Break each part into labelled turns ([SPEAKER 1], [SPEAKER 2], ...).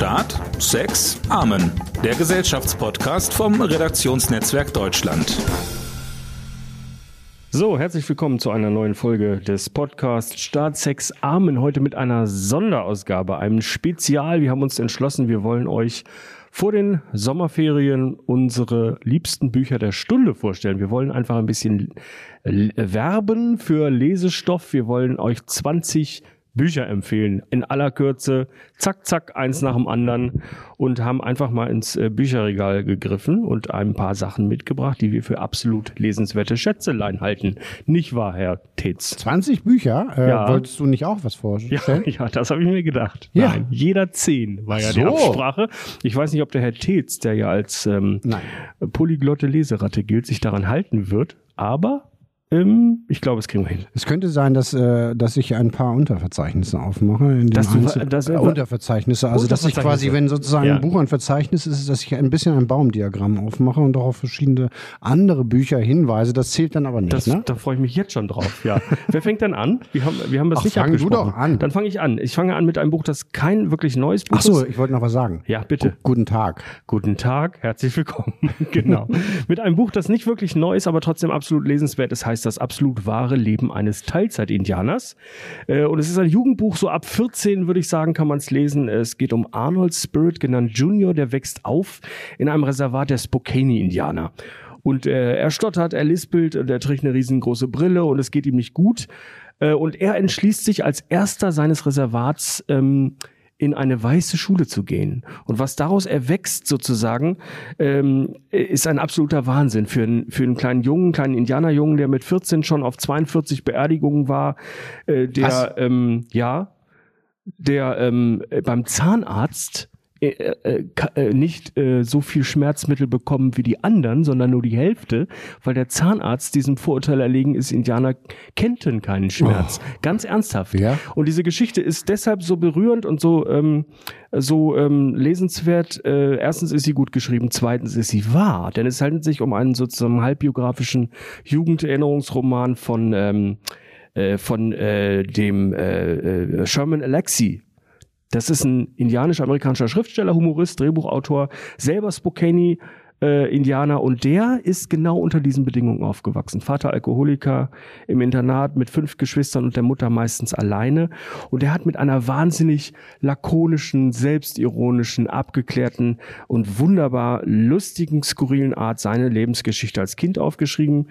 [SPEAKER 1] Staat, Sex, Amen. Der Gesellschaftspodcast vom Redaktionsnetzwerk Deutschland.
[SPEAKER 2] So, herzlich willkommen zu einer neuen Folge des Podcasts Staat, Sex, Amen. Heute mit einer Sonderausgabe, einem Spezial. Wir haben uns entschlossen, wir wollen euch vor den Sommerferien unsere liebsten Bücher der Stunde vorstellen. Wir wollen einfach ein bisschen werben für Lesestoff. Wir wollen euch 20 Bücher empfehlen. In aller Kürze, zack, zack, eins nach dem anderen und haben einfach mal ins äh, Bücherregal gegriffen und ein paar Sachen mitgebracht, die wir für absolut lesenswerte Schätzelein halten. Nicht wahr, Herr Tetz?
[SPEAKER 3] 20 Bücher? Äh,
[SPEAKER 2] Ja.
[SPEAKER 3] Wolltest du nicht auch was vorstellen?
[SPEAKER 2] Ja, ja, das habe ich mir gedacht.
[SPEAKER 3] Ja.
[SPEAKER 2] Nein, jeder zehn war ja
[SPEAKER 3] Ach
[SPEAKER 2] die
[SPEAKER 3] so.
[SPEAKER 2] Absprache. Ich weiß nicht, ob der Herr Tetz, der ja als ähm, polyglotte Leseratte gilt, sich daran halten wird, aber ich glaube, es kriegen wir hin.
[SPEAKER 3] Es könnte sein, dass, äh, dass ich ein paar Unterverzeichnisse aufmache. In
[SPEAKER 2] Dass du- dass-
[SPEAKER 3] äh, Unterverzeichnisse. Also, dass ich quasi, wenn sozusagen
[SPEAKER 2] Ja.
[SPEAKER 3] ein Buch ein Verzeichnis ist, dass ich ein bisschen ein Baumdiagramm aufmache und auch auf verschiedene andere Bücher hinweise. Das zählt dann aber nicht,
[SPEAKER 2] Das,
[SPEAKER 3] ne?
[SPEAKER 2] Da freue ich mich jetzt schon drauf. Ja. Wer fängt denn an? Wir haben, wir haben das
[SPEAKER 3] Ach,
[SPEAKER 2] nicht
[SPEAKER 3] fang du
[SPEAKER 2] abgesprochen.
[SPEAKER 3] doch an.
[SPEAKER 2] Dann fange ich an. Ich fange an mit einem Buch, das kein wirklich neues Buch
[SPEAKER 3] Ach so,
[SPEAKER 2] ist.
[SPEAKER 3] ich wollte noch was sagen.
[SPEAKER 2] Ja, bitte.
[SPEAKER 3] Guten Tag.
[SPEAKER 2] Guten Tag, herzlich willkommen. genau. Mit einem Buch, das nicht wirklich neu ist, aber trotzdem absolut lesenswert ist, heißt das absolut wahre Leben eines Teilzeit-Indianers. Äh, Und es ist ein Jugendbuch, so ab 14 würde ich sagen, kann man es lesen. Es geht um Arnold Spirit, genannt Junior, der wächst auf in einem Reservat der Spokane-Indianer. Und äh, er stottert, er lispelt und er trägt eine riesengroße Brille und es geht ihm nicht gut. Äh, und er entschließt sich als erster seines Reservats ähm, in eine weiße Schule zu gehen. Und was daraus erwächst sozusagen, ähm, ist ein absoluter Wahnsinn für einen, für einen kleinen Jungen, kleinen Indianerjungen, der mit 14 schon auf 42 Beerdigungen war, äh,
[SPEAKER 3] Was?
[SPEAKER 2] der, ähm, ja, der ähm, äh, beim Zahnarzt nicht äh, so viel Schmerzmittel bekommen wie die anderen, sondern nur die Hälfte, weil der Zahnarzt diesem Vorurteil erlegen ist, Indianer kennten keinen Schmerz. Ganz ernsthaft.
[SPEAKER 3] Ja.
[SPEAKER 2] Und diese Geschichte ist deshalb so berührend und so, ähm, so ähm, lesenswert. Äh, erstens ist sie gut geschrieben, zweitens ist sie wahr, denn es handelt sich um einen sozusagen halbbiografischen Jugenderinnerungsroman von ähm, äh, von äh, dem äh, äh, Sherman Alexie. Das ist ein indianisch-amerikanischer Schriftsteller, Humorist, Drehbuchautor, selber Spokane äh, Indianer und der ist genau unter diesen Bedingungen aufgewachsen. Vater Alkoholiker im Internat mit fünf Geschwistern und der Mutter meistens alleine und er hat mit einer wahnsinnig lakonischen, selbstironischen, abgeklärten und wunderbar lustigen, skurrilen Art seine Lebensgeschichte als Kind aufgeschrieben.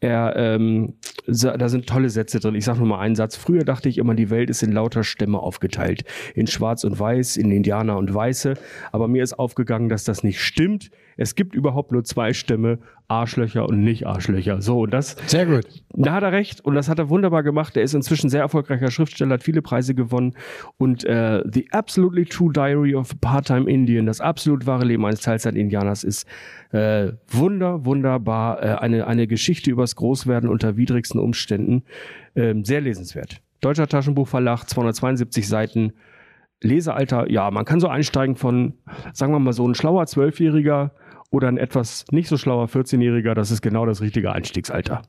[SPEAKER 2] Er, ähm, da sind tolle Sätze drin. Ich sage nur mal einen Satz. Früher dachte ich immer, die Welt ist in lauter Stämme aufgeteilt. In Schwarz und Weiß, in Indianer und Weiße. Aber mir ist aufgegangen, dass das nicht stimmt. Es gibt überhaupt nur zwei Stämme, Arschlöcher und Nicht-Arschlöcher. So, und das,
[SPEAKER 3] Sehr gut.
[SPEAKER 2] da hat er recht und das hat er wunderbar gemacht. Er ist inzwischen sehr erfolgreicher Schriftsteller, hat viele Preise gewonnen und äh, The Absolutely True Diary of a Part-Time Indian, das absolut wahre Leben eines Teilzeit-Indianers ist äh, wunder, wunderbar. Äh, eine, eine Geschichte übers Großwerden unter widrigsten Umständen. Ähm, sehr lesenswert. Deutscher Taschenbuchverlag, 272 Seiten. Lesealter, ja, man kann so einsteigen von, sagen wir mal so, ein schlauer Zwölfjähriger oder ein etwas nicht so schlauer 14-Jähriger, das ist genau das richtige Einstiegsalter.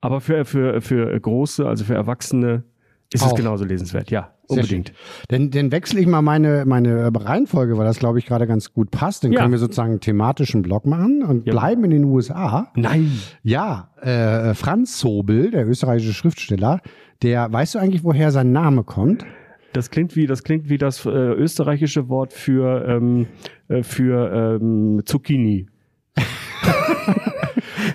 [SPEAKER 2] Aber für, für, für Große, also für Erwachsene, ist es
[SPEAKER 3] Auch.
[SPEAKER 2] genauso lesenswert. Ja, unbedingt.
[SPEAKER 3] Dann, dann wechsle ich mal meine, meine Reihenfolge, weil das, glaube ich, gerade ganz gut passt. Dann
[SPEAKER 2] Ja.
[SPEAKER 3] können wir sozusagen einen thematischen Block machen und
[SPEAKER 2] Ja.
[SPEAKER 3] bleiben in den USA.
[SPEAKER 2] Nein.
[SPEAKER 3] Ja, äh, Franz Sobel, der österreichische Schriftsteller, der, weißt du eigentlich, woher sein Name kommt?
[SPEAKER 2] Das klingt wie das klingt wie das äh, österreichische Wort für ähm, äh, für ähm, Zucchini.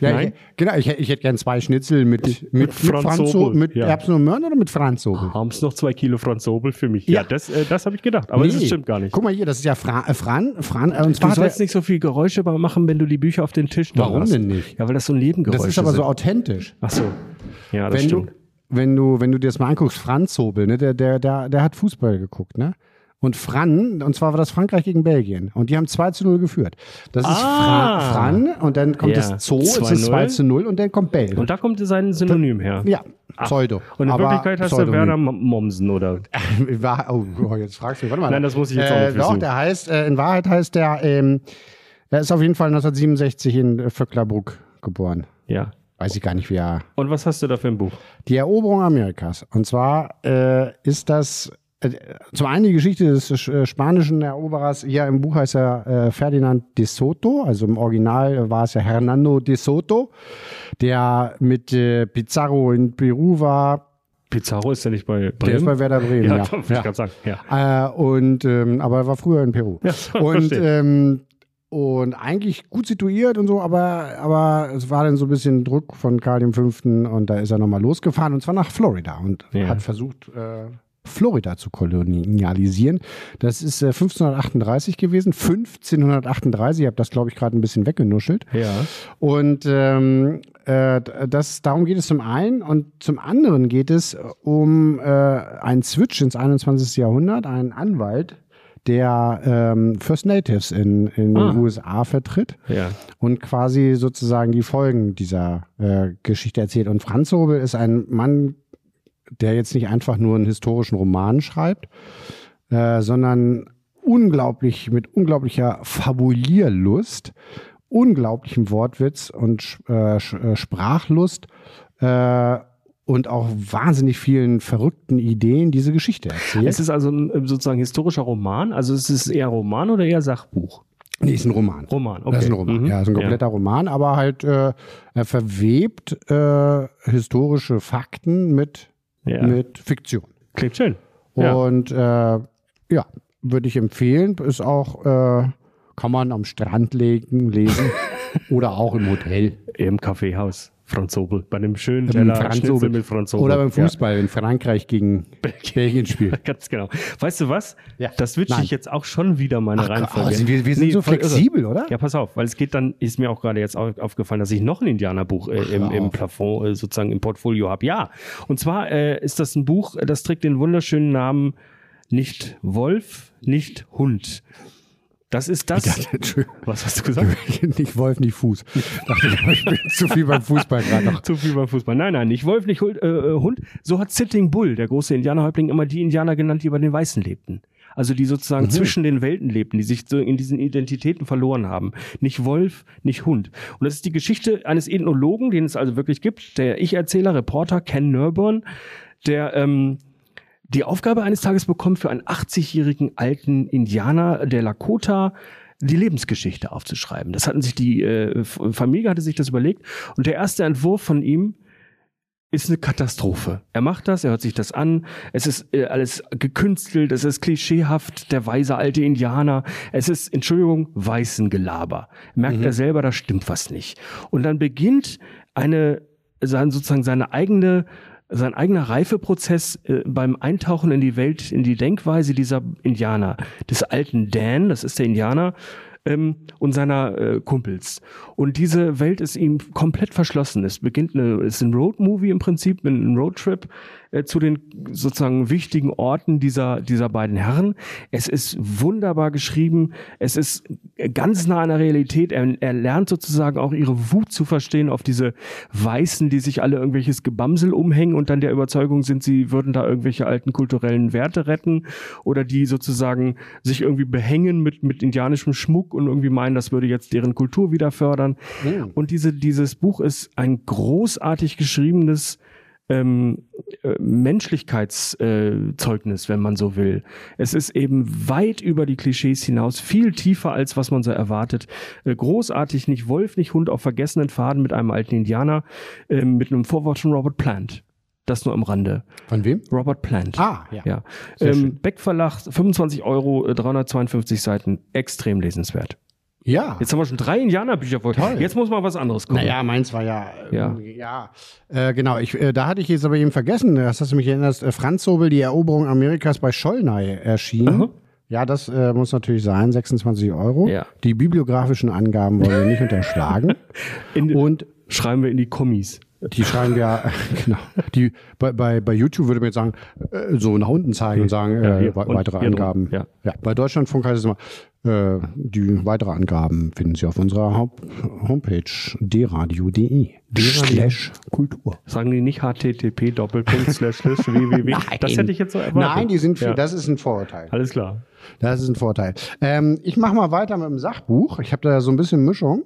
[SPEAKER 3] Ja,
[SPEAKER 2] Nein?
[SPEAKER 3] Ich, genau, ich, ich hätte gern zwei Schnitzel mit, mit, mit,
[SPEAKER 2] Franz
[SPEAKER 3] Franz
[SPEAKER 2] Sobel,
[SPEAKER 3] Sobel, mit
[SPEAKER 2] ja.
[SPEAKER 3] Erbsen und Möhren oder mit Franz Sobel?
[SPEAKER 2] Haben es noch zwei Kilo Franzobel für mich? Ja,
[SPEAKER 3] Ja.
[SPEAKER 2] das äh, das habe ich gedacht. Aber das
[SPEAKER 3] Nee.
[SPEAKER 2] stimmt gar nicht.
[SPEAKER 3] Guck mal hier, das ist ja Fra äh, Fran, Fran, äh, und
[SPEAKER 2] Du sollst nicht so viel Geräusche machen, wenn du die Bücher auf den Tisch
[SPEAKER 3] Warum
[SPEAKER 2] hast.
[SPEAKER 3] denn nicht?
[SPEAKER 2] Ja, weil das so Nebengeräusche
[SPEAKER 3] das ist aber so
[SPEAKER 2] sind.
[SPEAKER 3] authentisch.
[SPEAKER 2] Ach so. Ja, das
[SPEAKER 3] Wenn du,
[SPEAKER 2] stimmt.
[SPEAKER 3] Wenn du, wenn du dir das mal anguckst, Franz Sobel, ne, der, der, der, der hat Fußball geguckt, ne? Und Fran, und zwar war das Frankreich gegen Belgien. Und die haben 2 zu 0 geführt. Das ist
[SPEAKER 2] Ah.
[SPEAKER 3] Fra Fran und dann kommt
[SPEAKER 2] Ja.
[SPEAKER 3] das Zoo, es
[SPEAKER 2] 2-0.
[SPEAKER 3] ist 2 zu 0 und dann kommt Bell.
[SPEAKER 2] Und da kommt sein Synonym her.
[SPEAKER 3] ja, Pseudo.
[SPEAKER 2] Und in
[SPEAKER 3] Aber
[SPEAKER 2] Wirklichkeit heißt
[SPEAKER 3] Pseudonym.
[SPEAKER 2] der Werner Mommsen, oder?
[SPEAKER 3] Oh, oh, jetzt fragst du mich, warte mal.
[SPEAKER 2] Nein, das muss ich jetzt auch nicht
[SPEAKER 3] Doch,
[SPEAKER 2] wissen.
[SPEAKER 3] der heißt, äh, in Wahrheit heißt der, ähm, er ist auf jeden Fall 1967 in äh, Vöcklerbruck geboren.
[SPEAKER 2] Ja.
[SPEAKER 3] Weiß ich gar nicht, wie er.
[SPEAKER 2] Und was hast du da für ein Buch?
[SPEAKER 3] Die Eroberung Amerikas. Und zwar äh, ist das äh, zum einen die Geschichte des äh, spanischen Eroberers, hier im Buch heißt er äh, Ferdinand de Soto, also im Original war es ja Hernando de Soto, der mit Pizarro in Peru war.
[SPEAKER 2] Pizarro ist ja nicht bei Bremen.
[SPEAKER 3] Der ist bei Werder Bremen,
[SPEAKER 2] ja.
[SPEAKER 3] ja.
[SPEAKER 2] Ich
[SPEAKER 3] ja.
[SPEAKER 2] sagen, ja.
[SPEAKER 3] Äh, und, ähm, aber er war früher in Peru.
[SPEAKER 2] Ja,
[SPEAKER 3] und, ähm, und eigentlich gut situiert und so, aber, aber es war dann so ein bisschen Druck von Karl V. und da ist er nochmal losgefahren und zwar nach Florida und
[SPEAKER 2] Ja.
[SPEAKER 3] hat versucht, äh, Florida zu kolonialisieren. Das ist äh, 1538 gewesen, 1538, ich habe das glaube ich gerade ein bisschen weggenuschelt.
[SPEAKER 2] ja.
[SPEAKER 3] Und ähm, äh, das, darum geht es zum einen und zum anderen geht es um äh, einen Switch ins 21. Jahrhundert, einen Anwalt, der ähm, First Natives in, in
[SPEAKER 2] Ah.
[SPEAKER 3] den USA vertritt
[SPEAKER 2] Ja.
[SPEAKER 3] und quasi sozusagen die Folgen dieser äh, Geschichte erzählt. Und Franz Hobel ist ein Mann, der jetzt nicht einfach nur einen historischen Roman schreibt, äh, sondern unglaublich mit unglaublicher Fabulierlust, unglaublichem Wortwitz und äh, äh, Sprachlust äh, und auch wahnsinnig vielen verrückten Ideen diese Geschichte erzählt.
[SPEAKER 2] Es ist also ein äh, sozusagen historischer Roman. Also es ist eher Roman oder eher Sachbuch?
[SPEAKER 3] nee, ist ein Roman.
[SPEAKER 2] Roman, okay.
[SPEAKER 3] Das ist ein Roman,
[SPEAKER 2] Mhm.
[SPEAKER 3] ja, ist ein kompletter Roman, aber halt äh, er verwebt äh, historische Fakten mit,
[SPEAKER 2] Ja.
[SPEAKER 3] mit Fiktion.
[SPEAKER 2] Klingt schön. Ja.
[SPEAKER 3] Und äh, ja, würde ich empfehlen. Ist auch, äh, kann man am Strand legen, lesen oder auch im Hotel.
[SPEAKER 2] Im Kaffeehaus. Franz Obel. Bei einem schönen Teller
[SPEAKER 3] Franz
[SPEAKER 2] Schnitzel
[SPEAKER 3] Obel.
[SPEAKER 2] mit Franz Obel.
[SPEAKER 3] Oder beim Fußball, wenn Frankreich gegen Belgien, spielt.
[SPEAKER 2] Ja. Ganz genau. Weißt du was?
[SPEAKER 3] Ja.
[SPEAKER 2] Das switche
[SPEAKER 3] Nein.
[SPEAKER 2] ich jetzt auch schon wieder meine
[SPEAKER 3] Ach,
[SPEAKER 2] Reihenfolge.
[SPEAKER 3] also wir, wir sind
[SPEAKER 2] Nee,
[SPEAKER 3] so
[SPEAKER 2] irre.
[SPEAKER 3] flexibel, oder?
[SPEAKER 2] Ja, pass auf, weil es geht dann, ist mir auch gerade jetzt au- aufgefallen, dass ich noch ein Indianerbuch äh, im, im. Plafond äh, sozusagen im Portfolio habe. Ja, und zwar äh, ist das ein Buch, das trägt den wunderschönen Namen Nicht Wolf, nicht Hund. Das ist das.
[SPEAKER 3] Entschuldigung.
[SPEAKER 2] Was hast du gesagt?
[SPEAKER 3] nicht Wolf, nicht Fuß. Dachte ich, bin zu viel beim Fußball gerade noch.
[SPEAKER 2] Zu viel beim Fußball. Nein, nein, nicht Wolf, nicht Hund. Äh, äh, Hund. So hat Sitting Bull, der große Indianerhäuptling, immer die Indianer genannt, die bei den Weißen lebten. Also die sozusagen zwischen den Welten lebten, die sich so in diesen Identitäten verloren haben. Nicht Wolf, nicht Hund. Und das ist die Geschichte eines Ethnologen, den es also wirklich gibt, der Ich-Erzähler, Reporter Ken Nurburn, der ähm, die Aufgabe eines Tages bekommt, für einen 80-jährigen alten Indianer der Lakota die Lebensgeschichte aufzuschreiben. Das hatten sich die äh, Familie hatte sich das überlegt und der erste Entwurf von ihm ist eine Katastrophe. Er macht das, er hört sich das an, es ist äh, alles gekünstelt, es ist klischeehaft, der weise alte Indianer, es ist, Entschuldigung, weißen Gelaber. Merkt er selber, da stimmt was nicht. Und dann beginnt eine, sein, sozusagen seine eigene sein eigener Reifeprozess äh, beim Eintauchen in die Welt, in die Denkweise dieser Indianer, des alten Dan, das ist der Indianer, ähm, und seiner äh, Kumpels. Und diese Welt ist ihm komplett verschlossen. Es beginnt eine, ist ein Roadmovie im Prinzip, ein Roadtrip äh, zu den sozusagen wichtigen Orten dieser, dieser beiden Herren. Es ist wunderbar geschrieben. Es ist ganz nah an der Realität. Er, er lernt sozusagen auch ihre Wut zu verstehen auf diese Weißen, die sich alle irgendwelches Gebamsel umhängen und dann der Überzeugung sind, sie würden da irgendwelche alten kulturellen Werte retten oder die sozusagen sich irgendwie behängen mit, mit indianischem Schmuck und irgendwie meinen, das würde jetzt deren Kultur wieder fördern. Und diese, dieses Buch ist ein großartig geschriebenes ähm, äh, Menschlichkeitszeugnis, wenn man so will. Es ist eben weit über die Klischees hinaus, viel tiefer als was man so erwartet. Äh, großartig, nicht Wolf, nicht Hund auf vergessenen Faden mit einem alten Indianer, äh, mit einem Vorwort von Robert Plant. Das nur am Rande.
[SPEAKER 3] Von wem?
[SPEAKER 2] Robert Plant.
[SPEAKER 3] Ah, ja.
[SPEAKER 2] Ja. Ähm, Beck Verlag, 25 Euro, äh, 352 Seiten, extrem lesenswert.
[SPEAKER 3] Ja.
[SPEAKER 2] Jetzt haben wir schon drei Indianerbücher vor.
[SPEAKER 3] Toll.
[SPEAKER 2] Jetzt muss mal was anderes kommen.
[SPEAKER 3] Naja, meins war ja. äh,
[SPEAKER 2] Ja.
[SPEAKER 3] ja äh, genau, ich, äh, da hatte ich jetzt aber eben vergessen, das hast du mich erinnert, äh, Franz Sobel, die Eroberung Amerikas bei Schollnay erschien.
[SPEAKER 2] Aha.
[SPEAKER 3] Ja, das äh, muss natürlich sein, 26 Euro.
[SPEAKER 2] Ja.
[SPEAKER 3] Die bibliografischen Angaben wollen wir nicht unterschlagen.
[SPEAKER 2] In,
[SPEAKER 3] Und
[SPEAKER 2] schreiben wir in die Kommis.
[SPEAKER 3] Die schreiben ja, genau, die, bei, bei, bei YouTube würde man jetzt sagen, äh, so nach unten zeigen und sagen,
[SPEAKER 2] Ja,
[SPEAKER 3] äh,
[SPEAKER 2] Und
[SPEAKER 3] weitere. Angaben.
[SPEAKER 2] Ja.
[SPEAKER 3] bei Deutschlandfunk heißt es immer, äh, die weitere Angaben finden Sie auf unserer Haupt Homepage dradio.de. Slash Kultur.
[SPEAKER 2] Sagen die nicht http doppelpunkt slash www. Das hätte ich jetzt so erwartet.
[SPEAKER 3] Nein, die sind viel,
[SPEAKER 2] Ja.
[SPEAKER 3] das ist ein Vorurteil.
[SPEAKER 2] Alles klar.
[SPEAKER 3] Das ist ein Vorteil. Ähm, ich mache mal weiter mit dem Sachbuch. Ich habe da so ein bisschen Mischung.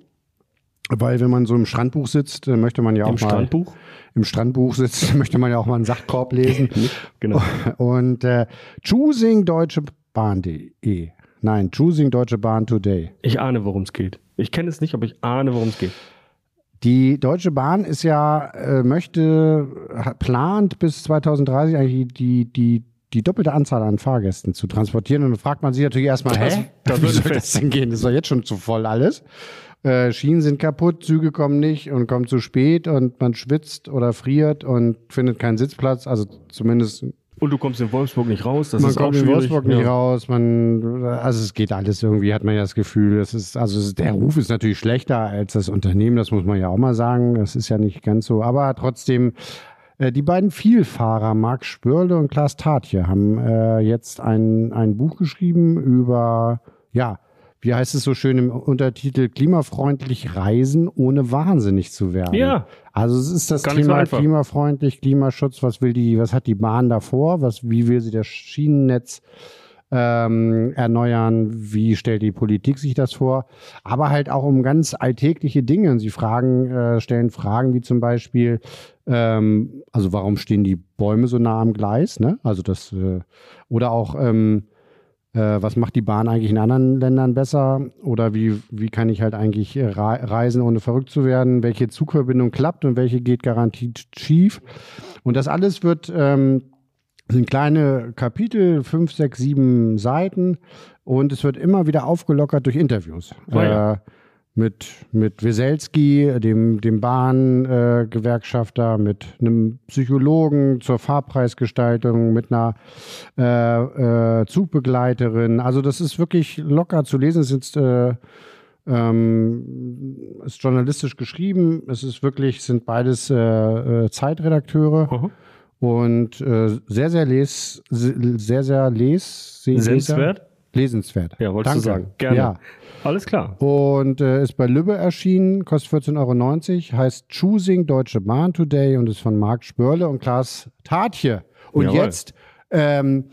[SPEAKER 3] Weil wenn man so im Strandbuch sitzt, möchte man ja auch
[SPEAKER 2] Im
[SPEAKER 3] mal
[SPEAKER 2] Strandbuch?
[SPEAKER 3] im Strandbuch sitzt, möchte man ja auch mal einen Sachkorb lesen.
[SPEAKER 2] Genau.
[SPEAKER 3] Und äh, choosingdeutschebahn.de. Nein, Choosing Deutsche Bahn Today.
[SPEAKER 2] Ich ahne, worum es geht. Ich kenne es nicht, aber ich ahne, worum es geht.
[SPEAKER 3] Die Deutsche Bahn ist ja, äh, möchte, hat- plant bis 2030 eigentlich die, die, die doppelte Anzahl an Fahrgästen zu transportieren. Und dann fragt man sich natürlich erstmal,
[SPEAKER 2] Das-
[SPEAKER 3] hä?
[SPEAKER 2] das
[SPEAKER 3] Wie
[SPEAKER 2] wird
[SPEAKER 3] soll
[SPEAKER 2] fest.
[SPEAKER 3] das denn gehen? Das ist doch jetzt schon zu voll alles. Äh, Schienen sind kaputt, Züge kommen nicht und kommen zu spät und man schwitzt oder friert und findet keinen Sitzplatz. Also zumindest
[SPEAKER 2] Und du kommst in Wolfsburg nicht raus. Das
[SPEAKER 3] man
[SPEAKER 2] ist auch
[SPEAKER 3] kommt in
[SPEAKER 2] schwierig.
[SPEAKER 3] Wolfsburg nicht
[SPEAKER 2] Ja.
[SPEAKER 3] raus. Man, also es geht alles irgendwie, hat man ja das Gefühl. Es ist, also der Ruf ist natürlich schlechter als das Unternehmen, das muss man ja auch mal sagen. Das ist ja nicht ganz so. Aber trotzdem, äh, die beiden Vielfahrer, Marc Spörle und Klaas Tatje, haben äh, jetzt ein, ein Buch geschrieben über, ja, wie heißt es so schön im Untertitel, klimafreundlich reisen, ohne wahnsinnig zu werden.
[SPEAKER 2] Ja.
[SPEAKER 3] Also es ist das
[SPEAKER 2] Gar so
[SPEAKER 3] Thema
[SPEAKER 2] einfach.
[SPEAKER 3] klimafreundlich, Klimaschutz, was will die, was hat die Bahn davor, was, wie will sie das Schienennetz ähm, erneuern, wie stellt die Politik sich das vor, aber halt auch um ganz alltägliche Dinge. Und sie fragen, äh, stellen Fragen wie zum Beispiel, ähm, also warum stehen die Bäume so nah am Gleis, ne? Also das, äh, oder auch, ähm, äh, was macht die Bahn eigentlich in anderen Ländern besser? Oder wie, wie kann ich halt eigentlich äh, rei- reisen, ohne verrückt zu werden? Welche Zugverbindung klappt und welche geht garantiert schief? Und das alles wird, ähm, sind kleine Kapitel, fünf, sechs, sieben Seiten und es wird immer wieder aufgelockert durch Interviews.
[SPEAKER 2] Oh ja.
[SPEAKER 3] äh, mit, mit Weselski, dem, dem Bahngewerkschafter, äh, mit einem Psychologen zur Fahrpreisgestaltung, mit einer äh, äh, Zugbegleiterin. Also das ist wirklich locker zu lesen. Es ist, äh, ähm, ist journalistisch geschrieben. Es ist wirklich, sind beides äh, äh, Zeitredakteure
[SPEAKER 2] Aha.
[SPEAKER 3] und sehr, sehr les, sehr, sehr les,
[SPEAKER 2] Sehenswert?
[SPEAKER 3] Lesenswert.
[SPEAKER 2] Ja, wolltest du
[SPEAKER 3] Danke.
[SPEAKER 2] sagen. Gerne.
[SPEAKER 3] Ja.
[SPEAKER 2] Alles klar.
[SPEAKER 3] Und äh, ist bei Lübbe erschienen, kostet 14,90 Euro, heißt Choosing Deutsche Bahn Today und ist von Marc Spörle und Klaas Tatje. Und
[SPEAKER 2] Jawohl.
[SPEAKER 3] jetzt ähm,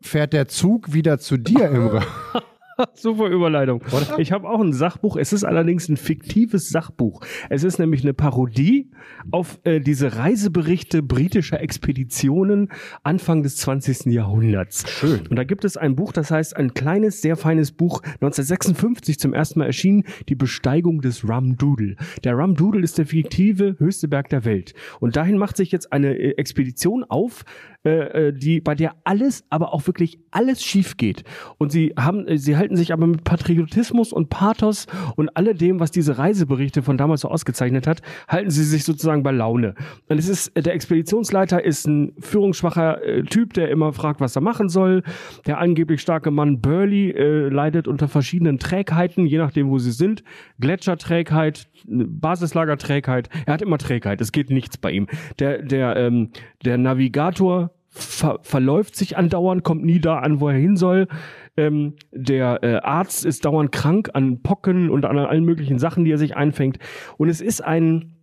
[SPEAKER 3] fährt der Zug wieder zu dir, Imre.
[SPEAKER 2] Super Überleitung. Ich habe auch ein Sachbuch. Es ist allerdings ein fiktives Sachbuch. Es ist nämlich eine Parodie auf äh, diese Reiseberichte britischer Expeditionen Anfang des 20. Jahrhunderts.
[SPEAKER 3] Schön.
[SPEAKER 2] Und da gibt es ein Buch, das heißt ein kleines, sehr feines Buch, 1956 zum ersten Mal erschienen, die Besteigung des Rum Doodle. Der Rum Doodle ist der fiktive höchste Berg der Welt. Und dahin macht sich jetzt eine äh, Expedition auf, äh, äh, die, bei der alles, aber auch wirklich alles schief geht. Und sie haben, äh, sie halten sich aber mit Patriotismus und Pathos und alledem, was diese Reiseberichte von damals so ausgezeichnet hat, halten sie sich sozusagen bei Laune. Und es ist, der Expeditionsleiter ist ein führungsschwacher äh, Typ, der immer fragt, was er machen soll. Der angeblich starke Mann Burley äh, leidet unter verschiedenen Trägheiten, je nachdem, wo sie sind. Gletscherträgheit, Basislagerträgheit. Er hat immer Trägheit. Es geht nichts bei ihm. Der, der, ähm, der Navigator ver verläuft sich andauernd, kommt nie da an, wo er hin soll. Ähm, der äh, Arzt ist dauernd krank an Pocken und an allen möglichen Sachen, die er sich einfängt. Und es ist ein,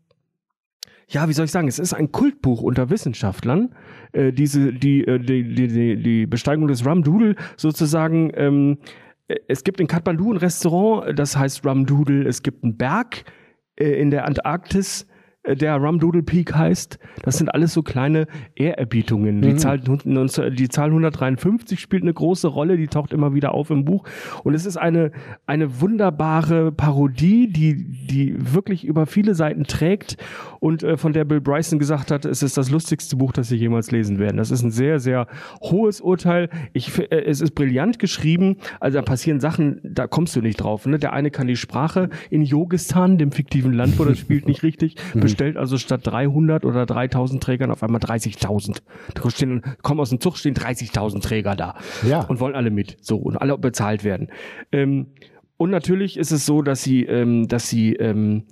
[SPEAKER 2] ja, wie soll ich sagen, es ist ein Kultbuch unter Wissenschaftlern, äh, diese, die, äh, die, die, die, die Besteigung des Rum Doodle sozusagen, ähm, äh, es gibt in Kathmandu ein Restaurant, das heißt Rum Doodle, es gibt einen Berg äh, in der Antarktis, der Rum Doodle Peak heißt. Das sind alles so kleine Ehrerbietungen. Die, Zahl, die Zahl 153 spielt eine große Rolle, die taucht immer wieder auf im Buch. Und es ist eine, eine wunderbare Parodie, die, die wirklich über viele Seiten trägt und äh, von der Bill Bryson gesagt hat, es ist das lustigste Buch, das Sie jemals lesen werden. Das ist ein sehr, sehr hohes Urteil. Ich, äh, es ist brillant geschrieben. Also da passieren Sachen, da kommst du nicht drauf. Ne? Der eine kann die Sprache in Yogistan, dem fiktiven Land, wo das spielt, nicht richtig, bestellt also statt 300 oder 3000 Trägern auf einmal 30.000. Da stehen, kommen aus dem Zug, stehen 30.000 Träger da
[SPEAKER 3] Ja.
[SPEAKER 2] und wollen alle mit. So und alle bezahlt werden. Ähm, und natürlich ist es so, dass sie, ähm, dass sie ähm,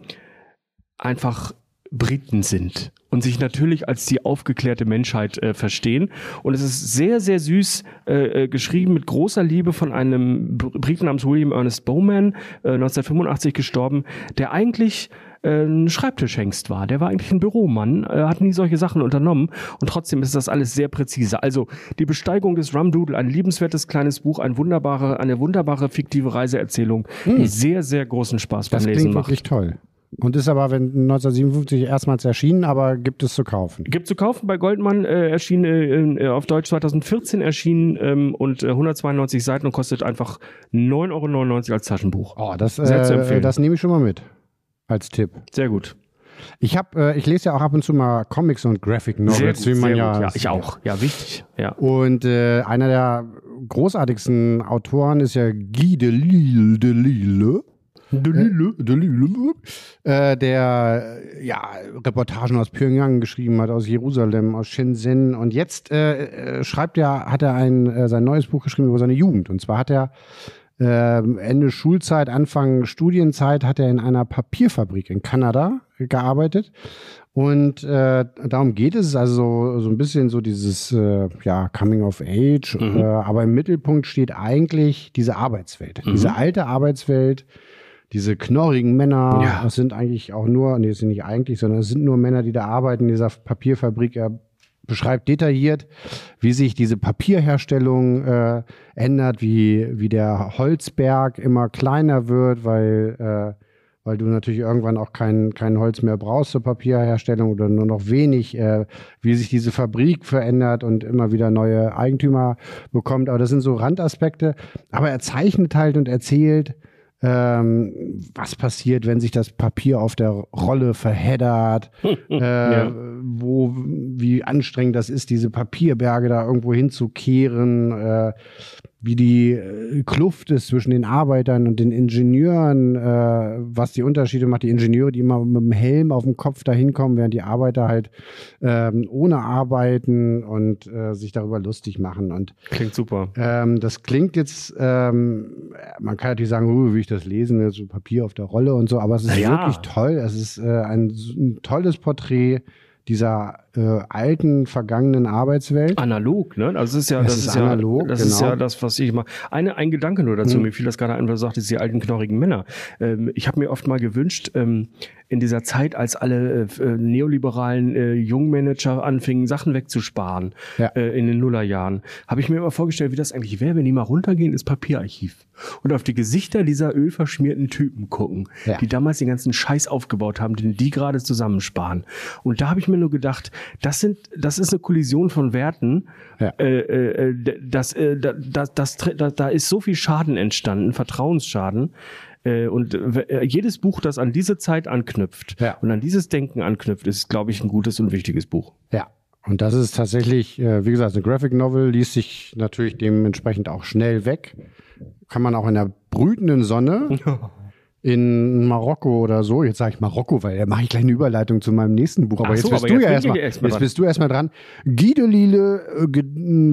[SPEAKER 2] einfach Briten sind und sich natürlich als die aufgeklärte Menschheit äh, verstehen. Und es ist sehr, sehr süß äh, äh, geschrieben mit großer Liebe von einem Br- Briten namens William Ernest Bowman, äh, 1985 gestorben, der eigentlich äh, ein Schreibtischhengst war. Der war eigentlich ein Büromann, äh, hat nie solche Sachen unternommen und trotzdem ist das alles sehr präzise. Also die Besteigung des Rum Doodle, ein liebenswertes kleines Buch, ein wunderbare, eine wunderbare fiktive Reiseerzählung, die sehr, sehr großen Spaß
[SPEAKER 3] Das
[SPEAKER 2] beim
[SPEAKER 3] klingt
[SPEAKER 2] Lesen macht.
[SPEAKER 3] wirklich toll. Und ist aber wenn 1957 erstmals erschienen, aber gibt es zu kaufen.
[SPEAKER 2] Gibt zu kaufen bei Goldmann, äh, erschien äh, auf Deutsch 2014 erschienen ähm, und äh, 192 Seiten und kostet einfach 9,99 Euro als Taschenbuch.
[SPEAKER 3] Oh, das, äh, das nehme ich schon mal mit als Tipp.
[SPEAKER 2] Sehr gut.
[SPEAKER 3] Ich habe, äh, ich lese ja auch ab und zu mal Comics und Graphic Novels,
[SPEAKER 2] gut,
[SPEAKER 3] wie man
[SPEAKER 2] ja,
[SPEAKER 3] ja.
[SPEAKER 2] ich auch. Ja, wichtig. Ja.
[SPEAKER 3] Und äh, einer der großartigsten Autoren ist ja Guy Delisle. Delisle. Delile, Delile, äh, der ja Reportagen aus Pyongyang geschrieben hat, aus Jerusalem, aus Shenzhen und jetzt äh, äh schreibt er, hat er ein äh, sein neues Buch geschrieben über seine Jugend und zwar hat er äh, Ende Schulzeit, Anfang Studienzeit hat er in einer Papierfabrik in Kanada gearbeitet. Und äh, darum geht es, also so ein bisschen so dieses äh, ja, Coming of Age, mhm. äh, aber im Mittelpunkt steht eigentlich diese Arbeitswelt, mhm. diese alte Arbeitswelt, diese knorrigen Männer, ja. das sind eigentlich auch nur, nee, das sind nicht eigentlich, sondern es sind nur Männer, die da arbeiten in dieser Papierfabrik. Er beschreibt detailliert, wie sich diese Papierherstellung äh, ändert, wie, wie der Holzberg immer kleiner wird, weil, äh, weil du natürlich irgendwann auch kein, kein Holz mehr brauchst zur Papierherstellung oder nur noch wenig, äh, wie sich diese Fabrik verändert und immer wieder neue Eigentümer bekommt. Aber das sind so Randaspekte. Aber er zeichnet halt und erzählt, ähm, was passiert, wenn sich das Papier auf der Rolle verheddert, äh, ja. wo, wie anstrengend das ist, diese Papierberge da irgendwo hinzukehren, äh, wie die äh, Kluft ist zwischen den Arbeitern und den Ingenieuren, äh, was die Unterschiede macht. Die Ingenieure, die immer mit dem Helm auf dem Kopf da hinkommen, während die Arbeiter halt ähm, ohne arbeiten und äh, sich darüber lustig machen. Und,
[SPEAKER 2] klingt super.
[SPEAKER 3] Ähm, das klingt jetzt, ähm, man kann natürlich sagen, uh, wie ich das lesen, so Papier auf der Rolle und so, aber es ist ja. wirklich toll. Es ist äh, ein, ein tolles Porträt dieser äh, alten, vergangenen Arbeitswelt.
[SPEAKER 2] Analog, ne? Also es ist ja, das, das ist, ist analog, ja, das genau. ist ja das, was ich mal. Eine, ein Gedanke nur dazu, hm. mir fiel das gerade ein, weil du sagtest, die alten knorrigen Männer. Ähm, ich habe mir oft mal gewünscht, ähm, in dieser Zeit, als alle äh, äh, neoliberalen äh, Jungmanager anfingen, Sachen wegzusparen ja. äh, in den Nullerjahren, habe ich mir immer vorgestellt, wie das eigentlich wäre, wenn die mal runtergehen ins Papierarchiv und auf die Gesichter dieser ölverschmierten Typen gucken, ja. die damals den ganzen Scheiß aufgebaut haben, den die gerade zusammensparen. Und da habe ich mir nur gedacht, das sind, das ist eine Kollision von Werten. Ja. Äh, äh, äh das, äh, das, das, das, da ist so viel Schaden entstanden, Vertrauensschaden. Äh, und jedes Buch, das an diese Zeit anknüpft ja. und an dieses Denken anknüpft, ist, glaube ich, ein gutes und wichtiges Buch.
[SPEAKER 3] Ja. Und das ist tatsächlich, wie gesagt, eine Graphic Novel liest sich natürlich dementsprechend auch schnell weg. Kann man auch in der brütenden Sonne in Marokko oder so. Jetzt sage ich Marokko, weil da mache ich gleich eine Überleitung zu meinem nächsten Buch. Aber so, jetzt bist aber du jetzt ja erstmal erst jetzt bist du erstmal dran. Guido Lille äh,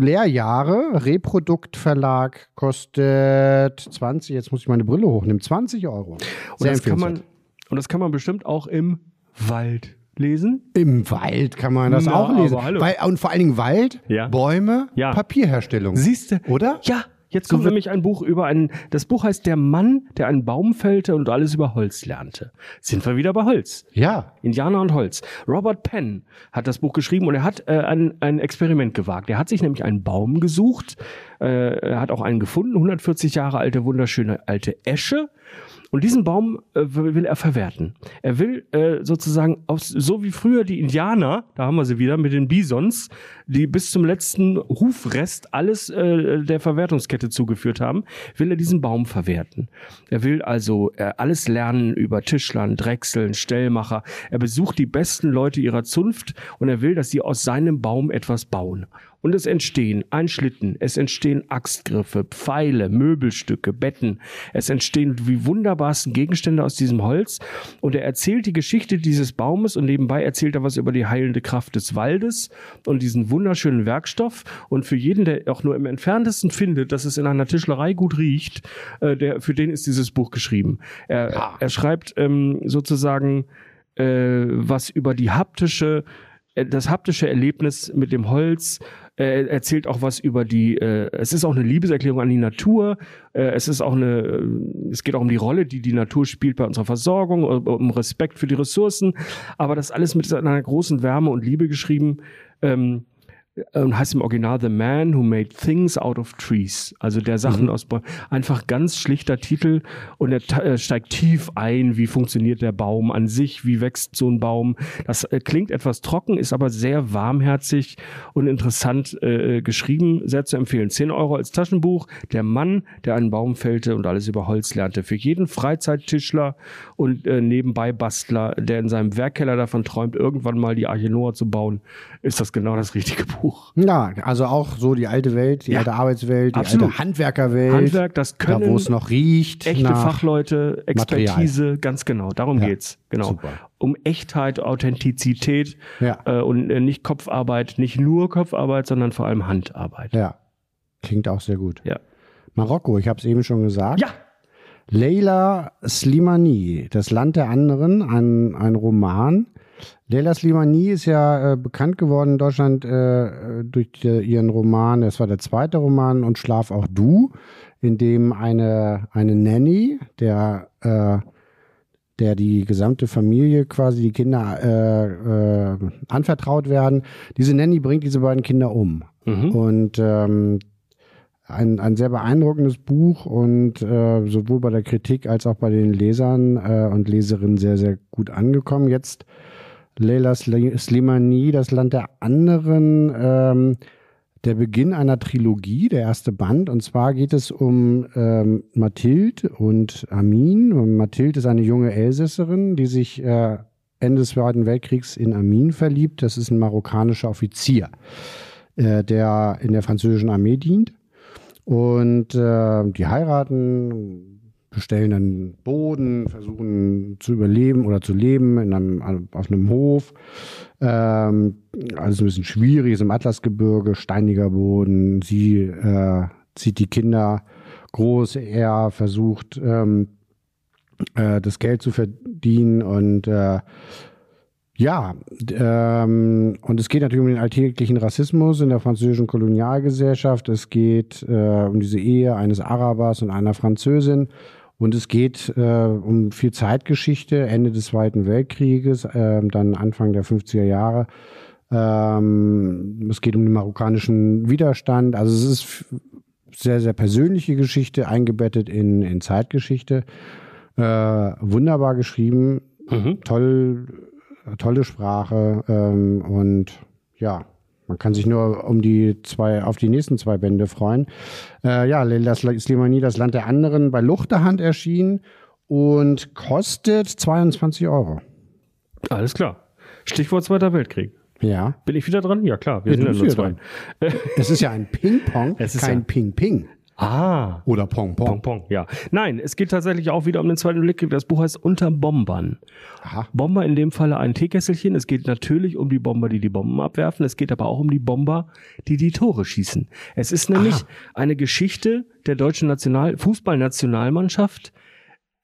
[SPEAKER 3] Lehrjahre Reproduktverlag kostet 20. Jetzt muss ich meine Brille hochnehmen. 20 Euro.
[SPEAKER 2] und das kann man und das kann man bestimmt auch im Wald lesen?
[SPEAKER 3] Im Wald kann man das Na, auch lesen. Weil, und vor allen Dingen Wald,
[SPEAKER 2] ja.
[SPEAKER 3] Bäume, ja. Papierherstellung.
[SPEAKER 2] Siehst du?
[SPEAKER 3] Oder?
[SPEAKER 2] Ja, Jetzt kommt so nämlich ein Buch über einen, das Buch heißt Der Mann, der einen Baum fällte und alles über Holz lernte. Sind wir wieder bei Holz?
[SPEAKER 3] Ja.
[SPEAKER 2] Indianer und Holz. Robert Penn hat das Buch geschrieben und er hat äh, ein, ein Experiment gewagt. Er hat sich nämlich einen Baum gesucht, äh, er hat auch einen gefunden, 140 Jahre alte, wunderschöne alte Esche und diesen Baum äh, will er verwerten. Er will äh, sozusagen, aus, so wie früher die Indianer, da haben wir sie wieder mit den Bisons, die bis zum letzten Hufrest alles äh, der Verwertungskette zugeführt haben, will er diesen Baum verwerten. Er will also äh, alles lernen über Tischlern, Drechseln, Stellmacher. Er besucht die besten Leute ihrer Zunft und er will, dass sie aus seinem Baum etwas bauen. Und es entstehen ein Schlitten, es entstehen Axtgriffe, Pfeile, Möbelstücke, Betten. Es entstehen wie wunderbarsten Gegenstände aus diesem Holz. Und er erzählt die Geschichte dieses Baumes und nebenbei erzählt er was über die heilende Kraft des Waldes und diesen wunderschönen Werkstoff. Und für jeden, der auch nur im entferntesten findet, dass es in einer Tischlerei gut riecht, äh, der, für den ist dieses Buch geschrieben. Er, ja. er schreibt ähm, sozusagen äh, was über die haptische äh, das haptische Erlebnis mit dem Holz, er erzählt auch was über die, äh, es ist auch eine Liebeserklärung an die Natur. Äh, es ist auch eine, äh, es geht auch um die Rolle, die die Natur spielt bei unserer Versorgung, um Respekt für die Ressourcen. Aber das alles mit einer großen Wärme und Liebe geschrieben. Ähm, und heißt im Original The Man Who Made Things Out of Trees. Also der Sachen mhm. aus Bäumen. Einfach ganz schlichter Titel und er äh, steigt tief ein, wie funktioniert der Baum an sich, wie wächst so ein Baum. Das äh, klingt etwas trocken, ist aber sehr warmherzig und interessant äh, geschrieben. Sehr zu empfehlen. 10 Euro als Taschenbuch. Der Mann, der einen Baum fällte und alles über Holz lernte. Für jeden Freizeittischler und äh, nebenbei Bastler, der in seinem Werkkeller davon träumt, irgendwann mal die Arche Noah zu bauen, ist das genau das richtige Buch. Buch.
[SPEAKER 3] Ja, also auch so die alte Welt, die ja. alte Arbeitswelt, die Absolut. alte Handwerkerwelt.
[SPEAKER 2] Handwerk, das können.
[SPEAKER 3] Da, wo es noch riecht.
[SPEAKER 2] Echte Fachleute, Expertise, Material. ganz genau. Darum ja. geht's. Genau. Super. Um Echtheit, Authentizität ja. äh, und äh, nicht Kopfarbeit, nicht nur Kopfarbeit, sondern vor allem Handarbeit.
[SPEAKER 3] Ja. Klingt auch sehr gut.
[SPEAKER 2] Ja.
[SPEAKER 3] Marokko, ich habe es eben schon gesagt.
[SPEAKER 2] Ja.
[SPEAKER 3] Leila Slimani, Das Land der anderen, ein, ein Roman Leila Slimani ist ja äh, bekannt geworden in Deutschland äh, durch äh, ihren Roman, das war der zweite Roman, Und Schlaf auch du, in dem eine, eine Nanny, der, äh, der die gesamte Familie quasi, die Kinder äh, äh, anvertraut werden, diese Nanny bringt diese beiden Kinder um. Mhm. Und ähm, ein, ein sehr beeindruckendes Buch und äh, sowohl bei der Kritik als auch bei den Lesern äh, und Leserinnen sehr, sehr gut angekommen. Jetzt Leila Slimani, das Land der anderen, ähm, der Beginn einer Trilogie, der erste Band. Und zwar geht es um ähm, Mathilde und Amin. Und Mathilde ist eine junge Elsässerin, die sich äh, Ende des Zweiten Weltkriegs in Amin verliebt. Das ist ein marokkanischer Offizier, äh, der in der französischen Armee dient. Und äh, die heiraten, bestellen dann Boden, versuchen zu überleben oder zu leben in einem, auf einem Hof. Ähm, alles ein bisschen schwierig, ist im Atlasgebirge, steiniger Boden. Sie äh, zieht die Kinder groß, er versucht ähm, äh, das Geld zu verdienen und äh, ja, ähm, und es geht natürlich um den alltäglichen Rassismus in der französischen Kolonialgesellschaft. Es geht äh, um diese Ehe eines Arabers und einer Französin. Und es geht äh, um viel Zeitgeschichte, Ende des Zweiten Weltkrieges, äh, dann Anfang der 50er Jahre. Ähm, es geht um den marokkanischen Widerstand. Also es ist sehr, sehr persönliche Geschichte, eingebettet in, in Zeitgeschichte. Äh, wunderbar geschrieben, mhm. toll, tolle Sprache ähm, und ja, man kann sich nur um die zwei, auf die nächsten zwei Bände freuen. Äh, ja, das Slimani, das Land der anderen, bei Luchterhand erschienen und kostet 22 Euro.
[SPEAKER 2] Alles klar. Stichwort Zweiter Weltkrieg.
[SPEAKER 3] Ja.
[SPEAKER 2] Bin ich wieder dran? Ja, klar. Wir ja, sind ja nur zwei.
[SPEAKER 3] Es ist ja ein Ping-Pong, kein Ping-Ping.
[SPEAKER 2] Ah.
[SPEAKER 3] Oder Pong Pong.
[SPEAKER 2] Pong Pong, ja. Nein, es geht tatsächlich auch wieder um den zweiten Blick. Das Buch heißt Unter Bombern. Aha. Bomber in dem Falle ein Teekesselchen. Es geht natürlich um die Bomber, die die Bomben abwerfen. Es geht aber auch um die Bomber, die die Tore schießen. Es ist nämlich Aha. eine Geschichte der deutschen National Fußballnationalmannschaft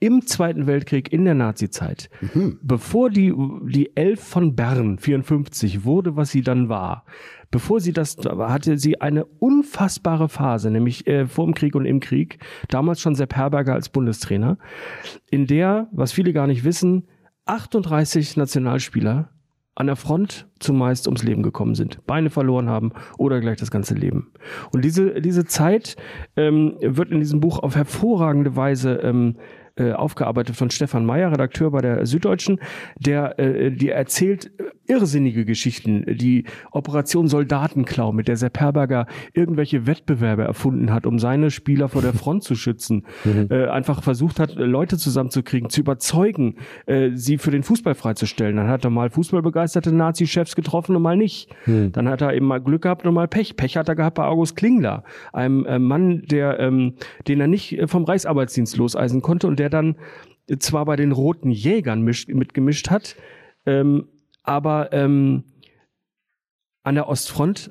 [SPEAKER 2] im Zweiten Weltkrieg in der Nazizeit. Mhm. Bevor die, die Elf von Bern 54 wurde, was sie dann war, bevor sie das hatte sie eine unfassbare Phase, nämlich äh, vor dem Krieg und im Krieg, damals schon Sepp Herberger als Bundestrainer, in der, was viele gar nicht wissen, 38 Nationalspieler an der Front zumeist ums Leben gekommen sind, Beine verloren haben oder gleich das ganze Leben. Und diese, diese Zeit ähm, wird in diesem Buch auf hervorragende Weise ähm, äh, aufgearbeitet von Stefan Meyer, Redakteur bei der Süddeutschen, der äh, die erzählt irrsinnige Geschichten, die Operation Soldatenklau, mit der Sepp Herberger irgendwelche Wettbewerbe erfunden hat, um seine Spieler vor der Front zu schützen, mhm. äh, einfach versucht hat, Leute zusammenzukriegen, zu überzeugen, äh, sie für den Fußball freizustellen. Dann hat er mal fußballbegeisterte Nazi-Chefs getroffen und mal nicht. Mhm. Dann hat er eben mal Glück gehabt und mal Pech. Pech hat er gehabt bei August Klingler, einem äh, Mann, der, ähm, den er nicht äh, vom Reichsarbeitsdienst loseisen konnte und der dann zwar bei den Roten Jägern misch, mitgemischt hat, ähm, aber ähm, an der Ostfront